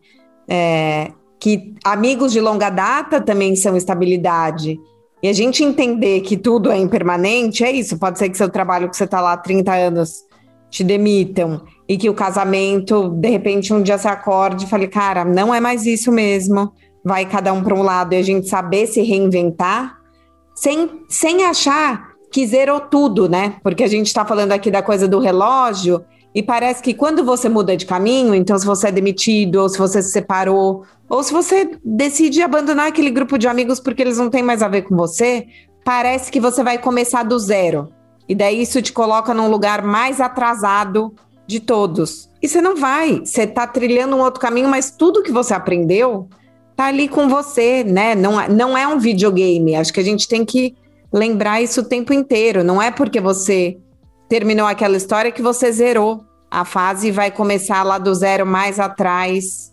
É, que amigos de longa data também são estabilidade. E a gente entender que tudo é impermanente, é isso. Pode ser que seu trabalho que você está lá há 30 anos te demitam e que o casamento, de repente, um dia você acorde e fale, cara, não é mais isso mesmo. Vai cada um para um lado e a gente saber se reinventar sem, sem achar que zerou tudo, né? Porque a gente está falando aqui da coisa do relógio e parece que quando você muda de caminho, então se você é demitido, ou se você se separou, ou se você decide abandonar aquele grupo de amigos porque eles não têm mais a ver com você, parece que você vai começar do zero. E daí isso te coloca num lugar mais atrasado de todos. E você não vai, você está trilhando um outro caminho, mas tudo que você aprendeu tá ali com você, né? Não, é, não é um videogame. Acho que a gente tem que lembrar isso o tempo inteiro. Não é porque você terminou aquela história que você zerou a fase vai começar lá do zero mais atrás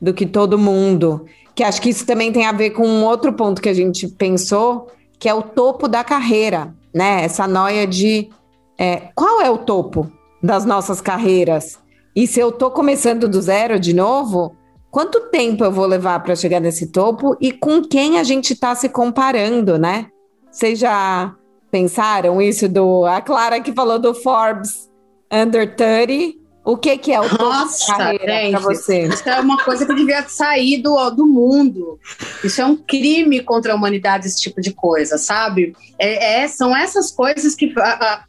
do que todo mundo. Que acho que isso também tem a ver com um outro ponto que a gente pensou, que é o topo da carreira, né? Essa noia de é, qual é o topo das nossas carreiras? E se eu tô começando do zero de novo, quanto tempo eu vou levar para chegar nesse topo e com quem a gente está se comparando, né? Vocês já pensaram isso do a Clara que falou do Forbes Under 30. O que, que é o Nossa, carreira para você? Isso é uma coisa que devia sair do, do mundo. Isso é um crime contra a humanidade, esse tipo de coisa, sabe? É, é são essas coisas que. A, a,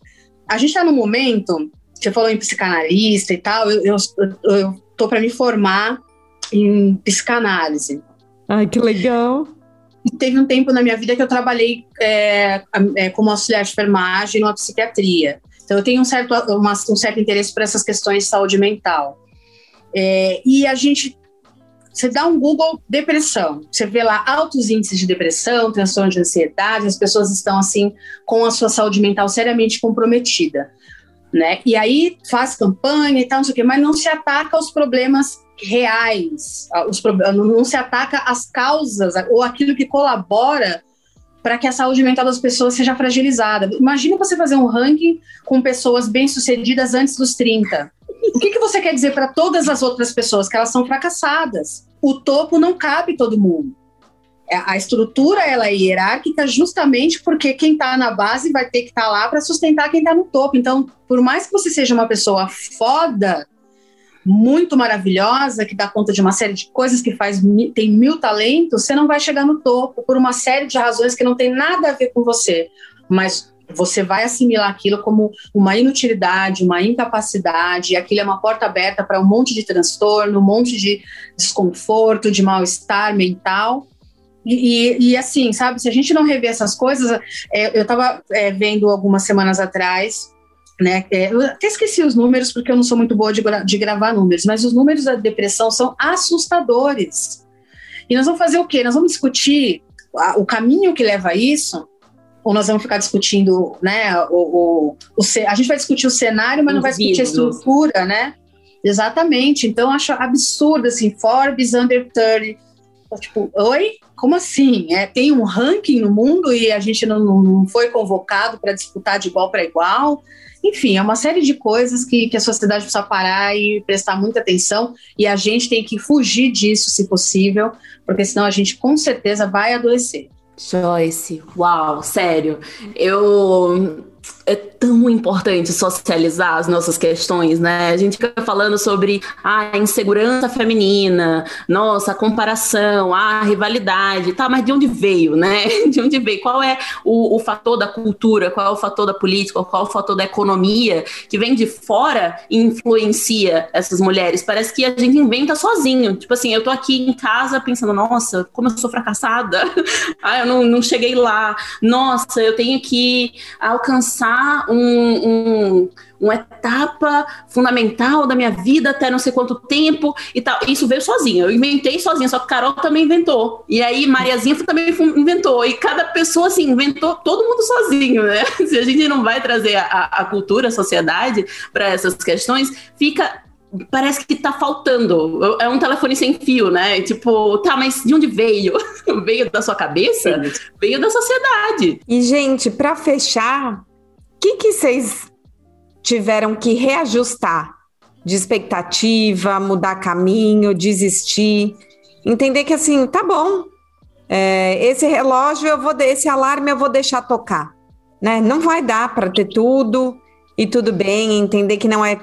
a gente está no momento, você falou em psicanalista e tal, eu, eu, eu tô para me formar em psicanálise. Ai, que legal. E teve um tempo na minha vida que eu trabalhei é, é, como auxiliar de enfermagem numa psiquiatria. Então, eu tenho um certo, uma, um certo interesse por essas questões de saúde mental. É, e a gente. Você dá um Google depressão, você vê lá altos índices de depressão, transtorno de ansiedade, as pessoas estão assim com a sua saúde mental seriamente comprometida, né? E aí faz campanha e tal, não sei o quê, mas não se ataca aos problemas reais, os, não se ataca às causas ou aquilo que colabora para que a saúde mental das pessoas seja fragilizada. Imagina você fazer um ranking com pessoas bem-sucedidas antes dos 30. O que, que você quer dizer para todas as outras pessoas? Que elas são fracassadas. O topo não cabe todo mundo. É, a estrutura ela é hierárquica justamente porque quem está na base vai ter que estar tá lá para sustentar quem está no topo. Então, por mais que você seja uma pessoa foda, muito maravilhosa, que dá conta de uma série de coisas, que faz tem mil talentos, você não vai chegar no topo por uma série de razões que não tem nada a ver com você. Mas você vai assimilar aquilo como uma inutilidade, uma incapacidade, e aquilo é uma porta aberta para um monte de transtorno, um monte de desconforto, de mal-estar mental. E, e, e, assim, sabe, se a gente não rever essas coisas, é, eu estava é, vendo algumas semanas atrás, né, é, eu até esqueci os números porque eu não sou muito boa de, de gravar números, mas os números da depressão são assustadores. E nós vamos fazer o quê? Nós vamos discutir o caminho que leva a isso, ou nós vamos ficar discutindo, né, o, o, o a gente vai discutir o cenário, mas não vai discutir a estrutura, né? Exatamente. Então, acho absurdo, assim, Forbes Under 30. Tipo, oi? Como assim? É, tem um ranking no mundo e a gente não, não foi convocado para disputar de igual para igual. Enfim, é uma série de coisas que, que a sociedade precisa parar e prestar muita atenção, e a gente tem que fugir disso, se possível, porque senão a gente com certeza vai adoecer. Joyce, uau, sério. Eu é tão importante socializar as nossas questões, né? A gente fica falando sobre a insegurança feminina, nossa, a comparação, a rivalidade, tá, mas de onde veio, né? De onde veio? Qual é o, o fator da cultura, qual é o fator da política, qual é o fator da economia que vem de fora e influencia essas mulheres? Parece que a gente inventa sozinho. Tipo assim, eu tô aqui em casa pensando, nossa, como eu sou fracassada, ah, eu não, não cheguei lá, nossa, eu tenho que alcançar um, um, uma etapa fundamental da minha vida até não sei quanto tempo e tal. Isso veio sozinha. Eu inventei sozinha, só que Carol também inventou. E aí Mariazinha também inventou. E cada pessoa, assim, inventou todo mundo sozinho, né? Se a gente não vai trazer a, a cultura, a sociedade para essas questões, fica parece que tá faltando. É um telefone sem fio, né? Tipo, tá, mas de onde veio? veio da sua cabeça? Sim. Veio da sociedade. E, gente, para fechar, que que vocês tiveram que reajustar de expectativa, mudar caminho, desistir, entender que assim, tá bom, é, esse relógio eu vou, esse alarme eu vou deixar tocar, né? Não vai dar para ter tudo e tudo bem, entender que não é,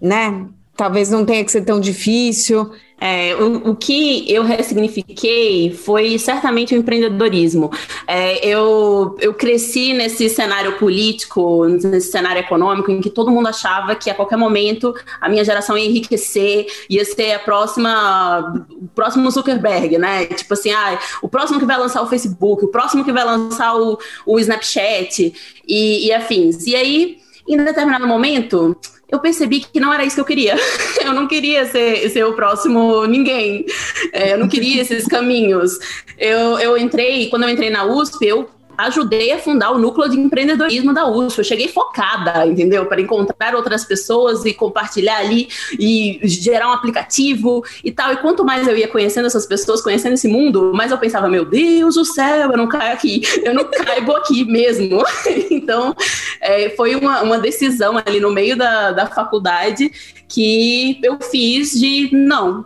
né? Talvez não tenha que ser tão difícil. É, o, o, que eu ressignifiquei foi certamente o empreendedorismo. É, eu, eu cresci nesse cenário político, nesse cenário econômico, em que todo mundo achava que a qualquer momento a minha geração ia enriquecer, ia ser a próxima, o próximo Zuckerberg, né? Tipo assim, ah, o próximo que vai lançar o Facebook, o próximo que vai lançar o, o Snapchat e, e afins. E aí, em determinado momento eu percebi que não era isso que eu queria. Eu não queria ser, ser o próximo ninguém. É, eu não queria esses caminhos. Eu, eu entrei, quando eu entrei na USP, eu ajudei a fundar o núcleo de empreendedorismo da USP. Eu cheguei focada, entendeu? Para encontrar outras pessoas e compartilhar ali e gerar um aplicativo e tal. E quanto mais eu ia conhecendo essas pessoas, conhecendo esse mundo, mais eu pensava, meu Deus do céu, eu não caio aqui, eu não caibo aqui mesmo. então, é, foi uma, uma decisão ali no meio da, da faculdade que eu fiz de, não,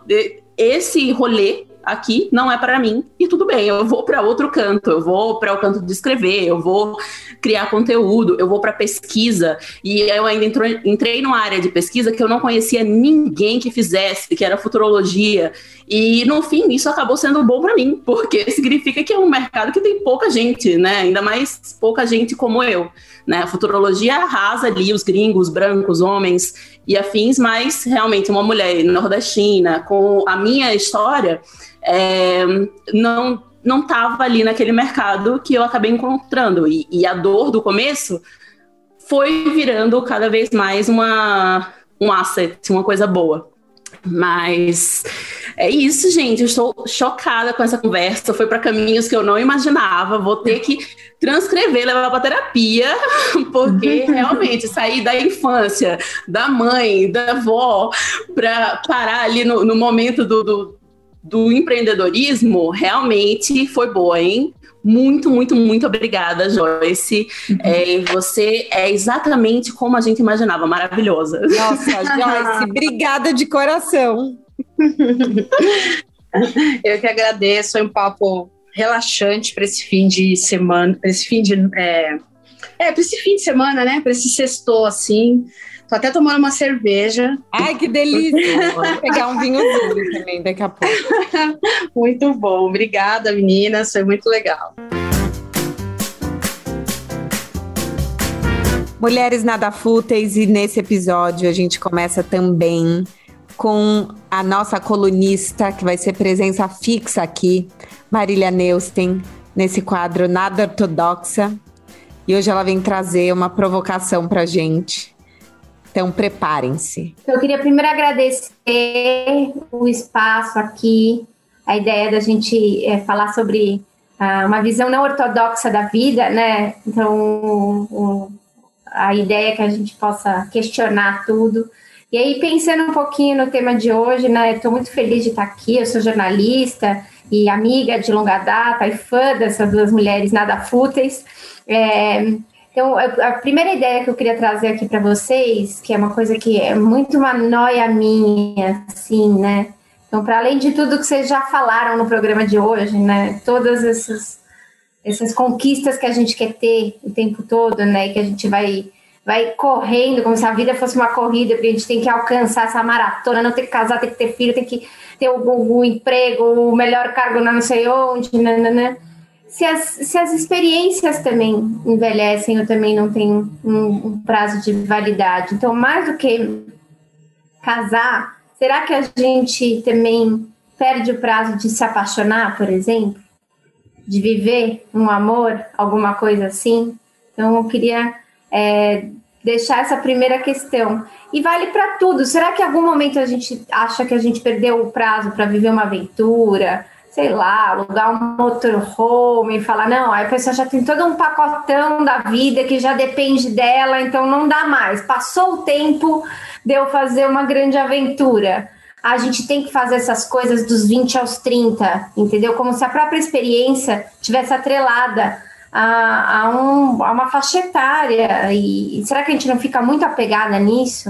esse rolê aqui não é para mim e tudo bem, eu vou para outro canto, eu vou para o canto de escrever, eu vou criar conteúdo, eu vou para pesquisa e eu ainda entro, entrei numa área de pesquisa que eu não conhecia ninguém que fizesse, que era futurologia e no fim isso acabou sendo bom para mim porque significa que é um mercado que tem pouca gente, né? Ainda mais pouca gente como eu, né? A futurologia arrasa ali os gringos, brancos, homens e afins, mas realmente uma mulher nordestina com a minha história é, não não estava ali naquele mercado que eu acabei encontrando. E, e, a dor do começo foi virando cada vez mais uma, um asset, uma coisa boa. Mas é isso, gente. Eu estou chocada com essa conversa. Foi para caminhos que eu não imaginava. Vou ter que transcrever, levar para terapia, porque realmente sair da infância, da mãe, da avó, para parar ali no, no momento do, do do empreendedorismo realmente foi boa, hein? Muito, muito, muito obrigada, Joyce. Uhum. É, você é exatamente como a gente imaginava, maravilhosa. Nossa, Joyce, obrigada de coração. Eu que agradeço, foi um papo relaxante para esse fim de semana, para esse fim de. É, é para esse fim de semana, né? Para esse sextou assim. Tô até tomando uma cerveja. Ai, que delícia! Vou pegar um vinhozinho também daqui a pouco. muito bom. Obrigada, meninas. Foi muito legal. Mulheres Nada Fúteis, e nesse episódio a gente começa também com a nossa colunista, que vai ser presença fixa aqui, Marília Neusten, nesse quadro Nada Ortodoxa. E hoje ela vem trazer uma provocação pra gente. Então, preparem-se. Eu queria primeiro agradecer o espaço aqui, a ideia da gente é, falar sobre uh, uma visão não ortodoxa da vida, né? Então, a ideia é que a gente possa questionar tudo. E aí, pensando um pouquinho no tema de hoje, né? Estou muito feliz de estar aqui. Eu sou jornalista e amiga de longa data e fã dessas duas mulheres nada fúteis. É, então, a primeira ideia que eu queria trazer aqui para vocês, que é uma coisa que é muito uma noia minha, assim, né? Então, para além de tudo que vocês já falaram no programa de hoje, né? Todas essas, essas conquistas que a gente quer ter o tempo todo, né? Que a gente vai vai correndo, como se a vida fosse uma corrida, porque a gente tem que alcançar essa maratona, não tem que casar, tem que ter filho, tem que ter o, o, o emprego, o melhor cargo não sei onde. Né, né, né. Se as, se as experiências também envelhecem ou também não tem um, um prazo de validade. Então, mais do que casar, será que a gente também perde o prazo de se apaixonar, por exemplo? De viver um amor, alguma coisa assim? Então, eu queria é, deixar essa primeira questão. E vale para tudo. Será que em algum momento a gente acha que a gente perdeu o prazo para viver uma aventura? Sei lá, alugar um motorhome e falar, não, aí a pessoa já tem todo um pacotão da vida que já depende dela, então não dá mais. Passou o tempo de eu fazer uma grande aventura. A gente tem que fazer essas coisas dos 20 aos 30, entendeu? Como se a própria experiência tivesse atrelada a, a, um, a uma faixa etária. E, e será que a gente não fica muito apegada nisso?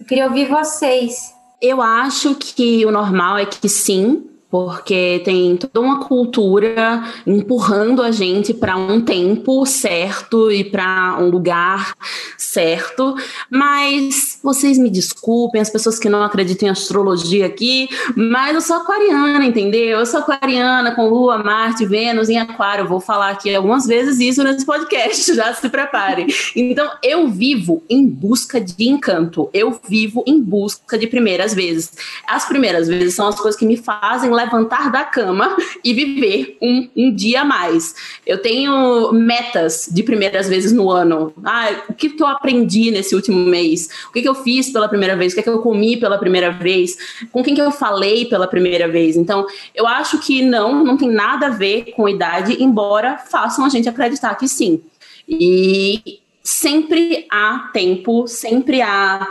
Eu queria ouvir vocês. Eu acho que o normal é que sim, porque tem toda uma cultura empurrando a gente para um tempo certo e para um lugar certo. Mas vocês me desculpem, as pessoas que não acreditam em astrologia aqui, mas eu sou aquariana, entendeu? Eu sou aquariana com Lua, Marte, Vênus em Aquário. Vou falar aqui algumas vezes isso nesse podcast, já se preparem. Então, eu vivo em busca de encanto. Eu vivo em busca de primeiras vezes. As primeiras vezes são as coisas que me fazem levantar da cama e viver um, um dia a mais. Eu tenho metas de primeiras vezes no ano. Ah, o que, que eu aprendi nesse último mês? O que, que eu fiz pela primeira vez? O que, que eu comi pela primeira vez? Com quem que eu falei pela primeira vez? Então, eu acho que não, não tem nada a ver com idade, embora façam a gente acreditar que sim. E sempre há tempo, sempre há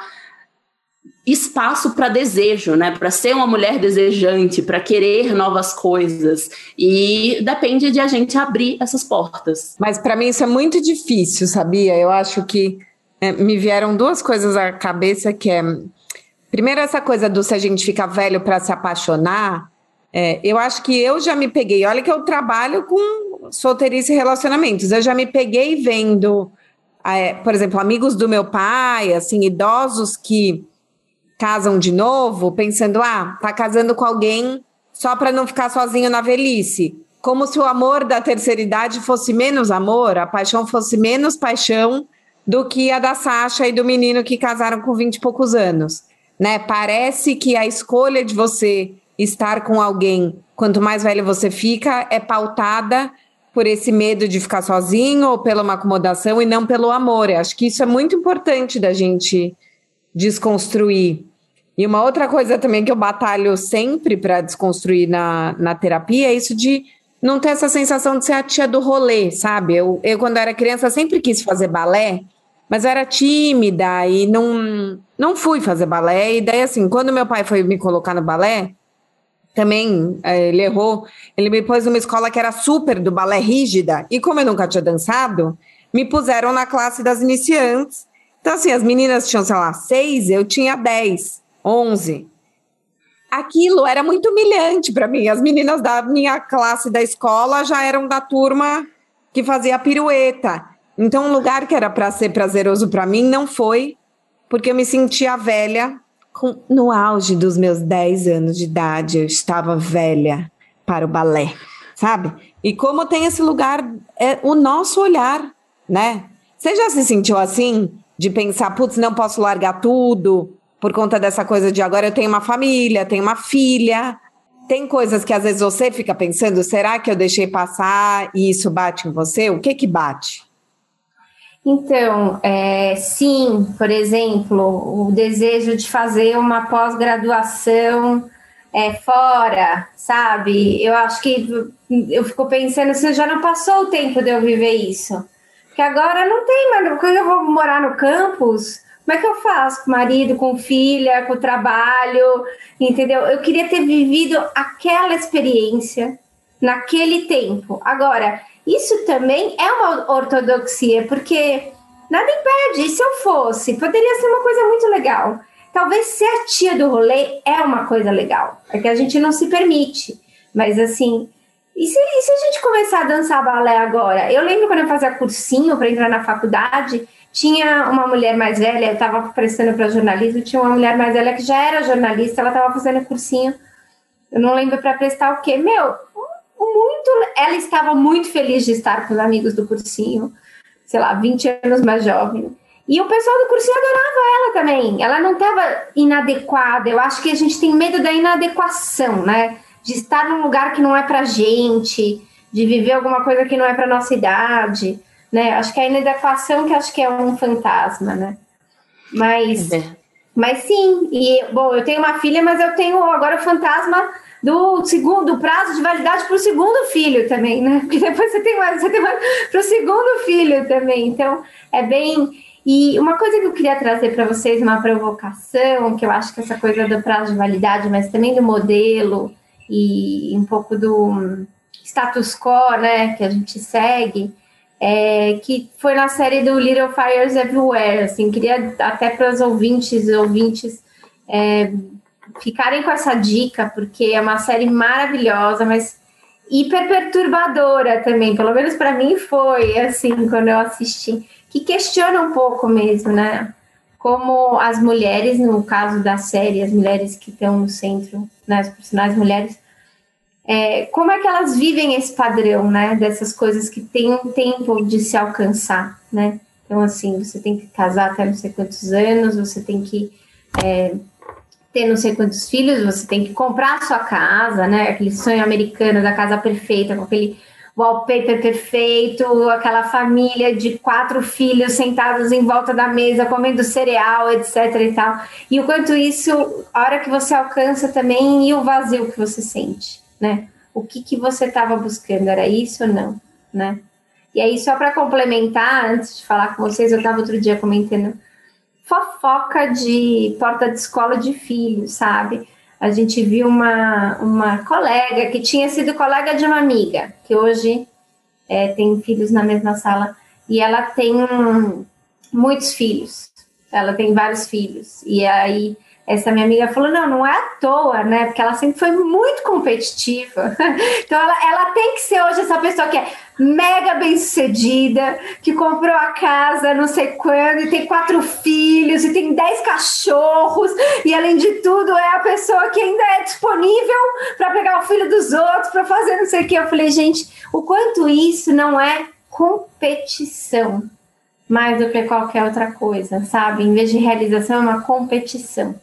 espaço para desejo, né? Para ser uma mulher desejante, para querer novas coisas. E depende de a gente abrir essas portas. Mas para mim isso é muito difícil, sabia? Eu acho que é, me vieram duas coisas à cabeça que é primeiro essa coisa do se a gente fica velho para se apaixonar. É, eu acho que eu já me peguei. Olha que eu trabalho com solteirice e relacionamentos. Eu já me peguei vendo, é, por exemplo, amigos do meu pai, assim, idosos que casam de novo, pensando, ah, tá casando com alguém só para não ficar sozinho na velhice. Como se o amor da terceira idade fosse menos amor, a paixão fosse menos paixão do que a da Sasha e do menino que casaram com 20 e poucos anos. Né? Parece que a escolha de você estar com alguém, quanto mais velho você fica, é pautada por esse medo de ficar sozinho ou pela uma acomodação e não pelo amor. Eu acho que isso é muito importante da gente desconstruir. E uma outra coisa também que eu batalho sempre para desconstruir na, na terapia é isso de não ter essa sensação de ser a tia do rolê, sabe? Eu, eu, quando era criança, sempre quis fazer balé, mas era tímida e não, não fui fazer balé. E daí, assim, quando meu pai foi me colocar no balé, também é, ele errou. Ele me pôs numa escola que era super do balé rígida, e como eu nunca tinha dançado, me puseram na classe das iniciantes. Então, assim, as meninas tinham, sei lá, seis, eu tinha dez. 11. Aquilo era muito humilhante para mim. As meninas da minha classe da escola já eram da turma que fazia pirueta. Então, um lugar que era para ser prazeroso para mim não foi, porque eu me sentia velha. Com, no auge dos meus 10 anos de idade, eu estava velha para o balé, sabe? E como tem esse lugar, é o nosso olhar, né? Você já se sentiu assim? De pensar, putz, não posso largar tudo por conta dessa coisa de agora eu tenho uma família, tenho uma filha. Tem coisas que às vezes você fica pensando, será que eu deixei passar e isso bate em você? O que que bate? Então, é, sim, por exemplo, o desejo de fazer uma pós-graduação é, fora, sabe? Eu acho que eu fico pensando se já não passou o tempo de eu viver isso. Porque agora não tem mais. Quando eu vou morar no campus, como é que eu faço com marido, com filha, com trabalho? Entendeu? Eu queria ter vivido aquela experiência naquele tempo. Agora, isso também é uma ortodoxia, porque nada impede. Se eu fosse, poderia ser uma coisa muito legal. Talvez ser a tia do rolê é uma coisa legal, é que a gente não se permite. Mas assim, e se, e se a gente começar a dançar balé agora? Eu lembro quando eu fazia cursinho para entrar na faculdade, tinha uma mulher mais velha, eu estava prestando para jornalismo, tinha uma mulher mais velha que já era jornalista, ela estava fazendo cursinho, eu não lembro para prestar o quê. Meu, muito, ela estava muito feliz de estar com os amigos do cursinho, sei lá, 20 anos mais jovem. E o pessoal do cursinho adorava ela também. Ela não estava inadequada. Eu acho que a gente tem medo da inadequação, né? De estar num lugar que não é pra gente, de viver alguma coisa que não é pra nossa idade, né? Acho que a inadequação que acho que é um fantasma, né? Mas, é. mas sim. E bom, eu tenho uma filha, mas eu tenho agora o fantasma do segundo prazo de validade para o segundo filho também, né? Porque depois você tem mais, você tem mais para o segundo filho também. Então, é bem. E uma coisa que eu queria trazer para vocês, uma provocação, que eu acho que essa coisa do prazo de validade, mas também do modelo e um pouco do status quo, né, que a gente segue, é, que foi na série do Little Fires Everywhere, assim, queria até para os ouvintes e ouvintes é, ficarem com essa dica, porque é uma série maravilhosa, mas hiper perturbadora também, pelo menos para mim foi, assim, quando eu assisti, que questiona um pouco mesmo, né? Como as mulheres, no caso da série, as mulheres que estão no centro, né, as personagens mulheres, é, como é que elas vivem esse padrão, né, dessas coisas que tem um tempo de se alcançar, né? Então, assim, você tem que casar até não sei quantos anos, você tem que é, ter não sei quantos filhos, você tem que comprar a sua casa, né? Aquele sonho americano da casa perfeita, com aquele wallpaper perfeito, aquela família de quatro filhos sentados em volta da mesa comendo cereal, etc e tal. E o quanto isso, a hora que você alcança também e o vazio que você sente, né? O que que você estava buscando, era isso ou não, né? E aí só para complementar, antes de falar com vocês, eu estava outro dia comentando fofoca de porta de escola de filho, sabe? A gente viu uma, uma colega que tinha sido colega de uma amiga, que hoje é, tem filhos na mesma sala, e ela tem muitos filhos. Ela tem vários filhos. E aí essa minha amiga falou: não, não é à toa, né? Porque ela sempre foi muito competitiva. então ela, ela tem que ser hoje essa pessoa que é mega bem sucedida, que comprou a casa não sei quando, e tem quatro filhos, e tem dez cachorros, e além de tudo é a pessoa que ainda é disponível para pegar o filho dos outros, para fazer não sei o que. Eu falei, gente, o quanto isso não é competição mais do que qualquer outra coisa, sabe? Em vez de realização, é uma competição.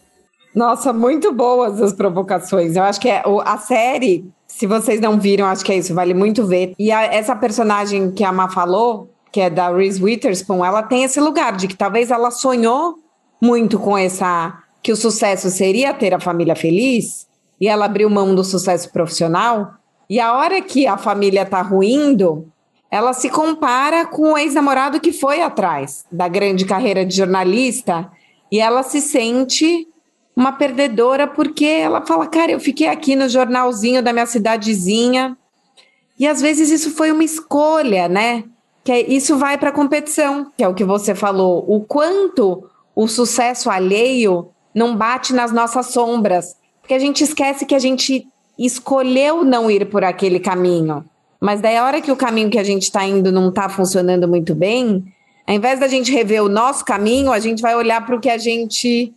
Nossa, muito boas as provocações. Eu acho que é, a série, se vocês não viram, acho que é isso, vale muito ver. E a, essa personagem que a Má falou, que é da Reese Witherspoon, ela tem esse lugar de que talvez ela sonhou muito com essa que o sucesso seria ter a família feliz e ela abriu mão do sucesso profissional. E a hora que a família tá ruindo, ela se compara com o ex-namorado que foi atrás da grande carreira de jornalista e ela se sente uma perdedora porque ela fala, cara, eu fiquei aqui no jornalzinho da minha cidadezinha. E às vezes isso foi uma escolha, né? Que é, isso vai para a competição, que é o que você falou. O quanto o sucesso alheio não bate nas nossas sombras. Porque a gente esquece que a gente escolheu não ir por aquele caminho. Mas daí a hora que o caminho que a gente está indo não está funcionando muito bem, ao invés da gente rever o nosso caminho, a gente vai olhar para o que a gente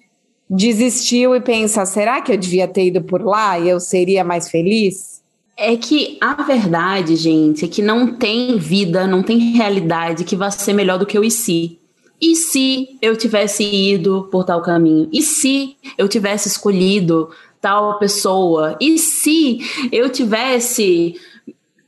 desistiu e pensa: será que eu devia ter ido por lá e eu seria mais feliz? É que a verdade, gente, é que não tem vida, não tem realidade que vá ser melhor do que o e se. E se eu tivesse ido por tal caminho? E se eu tivesse escolhido tal pessoa? E se eu tivesse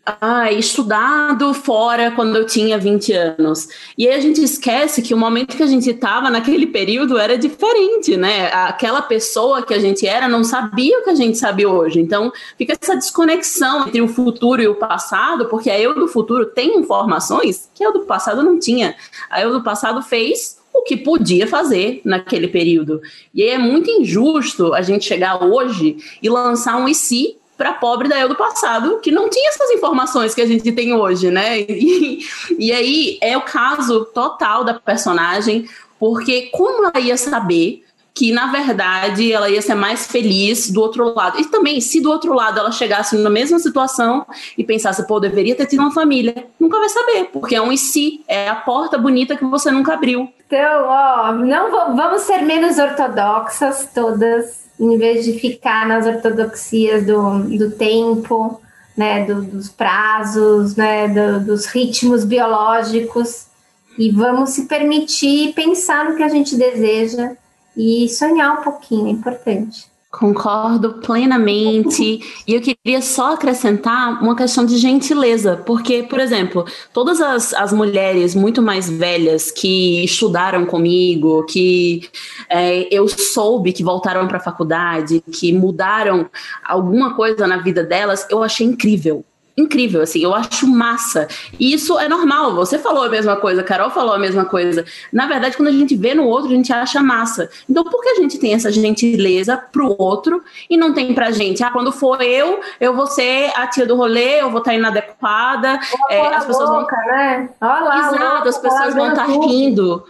ah, estudado fora quando eu tinha 20 anos. E aí a gente esquece que o momento que a gente estava naquele período era diferente, né? Aquela pessoa que a gente era não sabia o que a gente sabe hoje. Então fica essa desconexão entre o futuro e o passado, porque a eu do futuro tem informações que eu do passado não tinha. A eu do passado fez o que podia fazer naquele período. E aí é muito injusto a gente chegar hoje e lançar um e se para pobre da eu do passado, que não tinha essas informações que a gente tem hoje, né? E, e aí é o caso total da personagem, porque como ela ia saber que na verdade ela ia ser mais feliz do outro lado. E também, se do outro lado ela chegasse na mesma situação e pensasse, pô, deveria ter tido uma família, nunca vai saber, porque é um e se, é a porta bonita que você nunca abriu. Então, ó, não vamos ser menos ortodoxas todas em vez de ficar nas ortodoxias do, do tempo, né, do, dos prazos, né, do, dos ritmos biológicos, e vamos se permitir pensar no que a gente deseja e sonhar um pouquinho, é importante. Concordo plenamente. e eu queria só acrescentar uma questão de gentileza, porque, por exemplo, todas as, as mulheres muito mais velhas que estudaram comigo, que é, eu soube que voltaram para a faculdade, que mudaram alguma coisa na vida delas, eu achei incrível incrível, assim, eu acho massa. E isso é normal, você falou a mesma coisa, Carol falou a mesma coisa. Na verdade, quando a gente vê no outro, a gente acha massa. Então, por que a gente tem essa gentileza pro outro e não tem pra gente? Ah, quando for eu, eu vou ser a tia do rolê, eu vou estar inadequada. É, as pessoas boca, vão. Né? Olha lá, Exato, as pessoas vão estar tá rindo.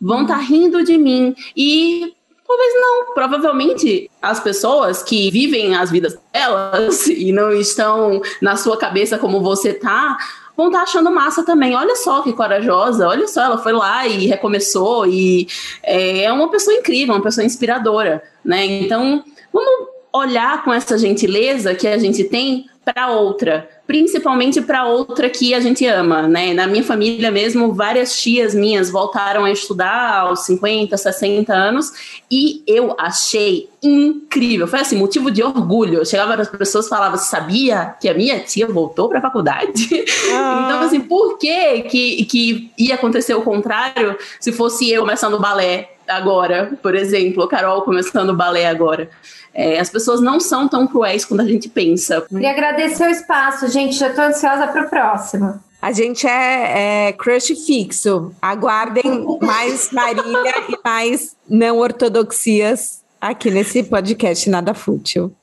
Vão estar tá rindo de mim. E Talvez não. Provavelmente as pessoas que vivem as vidas delas e não estão na sua cabeça como você tá, vão estar tá achando massa também. Olha só que corajosa, olha só, ela foi lá e recomeçou e é, é uma pessoa incrível, uma pessoa inspiradora, né? Então, vamos olhar com essa gentileza que a gente tem para outra, principalmente para outra que a gente ama, né? Na minha família mesmo, várias tias minhas voltaram a estudar aos 50, 60 anos e eu achei incrível. Foi assim, motivo de orgulho. Eu chegava para as pessoas e falava: "Sabia que a minha tia voltou para a faculdade?" Ah. Então assim, por que que que ia acontecer o contrário se fosse eu começando balé agora, por exemplo, Carol começando balé agora? É, as pessoas não são tão cruéis quando a gente pensa. Queria agradecer o espaço, gente. Já estou ansiosa para o próximo. A gente é, é, crush fixo. Aguardem mais Marília e mais não ortodoxias aqui nesse podcast Nada Fútil.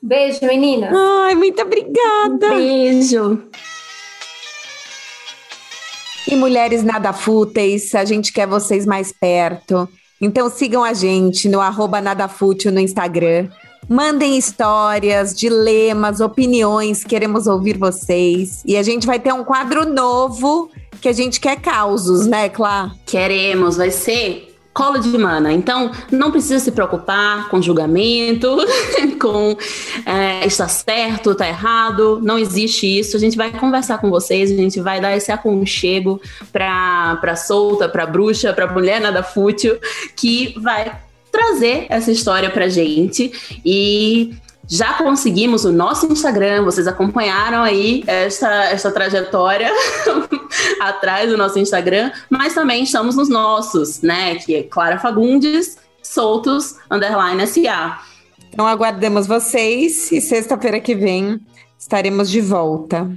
Beijo, meninas. Ai, muito obrigada. Beijo. E mulheres nada fúteis, a gente quer vocês mais perto. Então sigam a gente no arroba nadafútil no Instagram. Mandem histórias, dilemas, opiniões, queremos ouvir vocês. E a gente vai ter um quadro novo que a gente quer causos, né, Clá? Queremos, vai ser colo de mana. Então, não precisa se preocupar com julgamento, com é, está certo, está errado. Não existe isso. A gente vai conversar com vocês, a gente vai dar esse aconchego para solta, para bruxa, para mulher nada fútil, que vai trazer essa história pra gente e já conseguimos o nosso Instagram, vocês acompanharam aí essa, essa trajetória atrás do nosso Instagram, mas também estamos nos nossos, né? Que é Clara Fagundes, soltos, underline SA. Então aguardamos vocês e sexta-feira que vem estaremos de volta.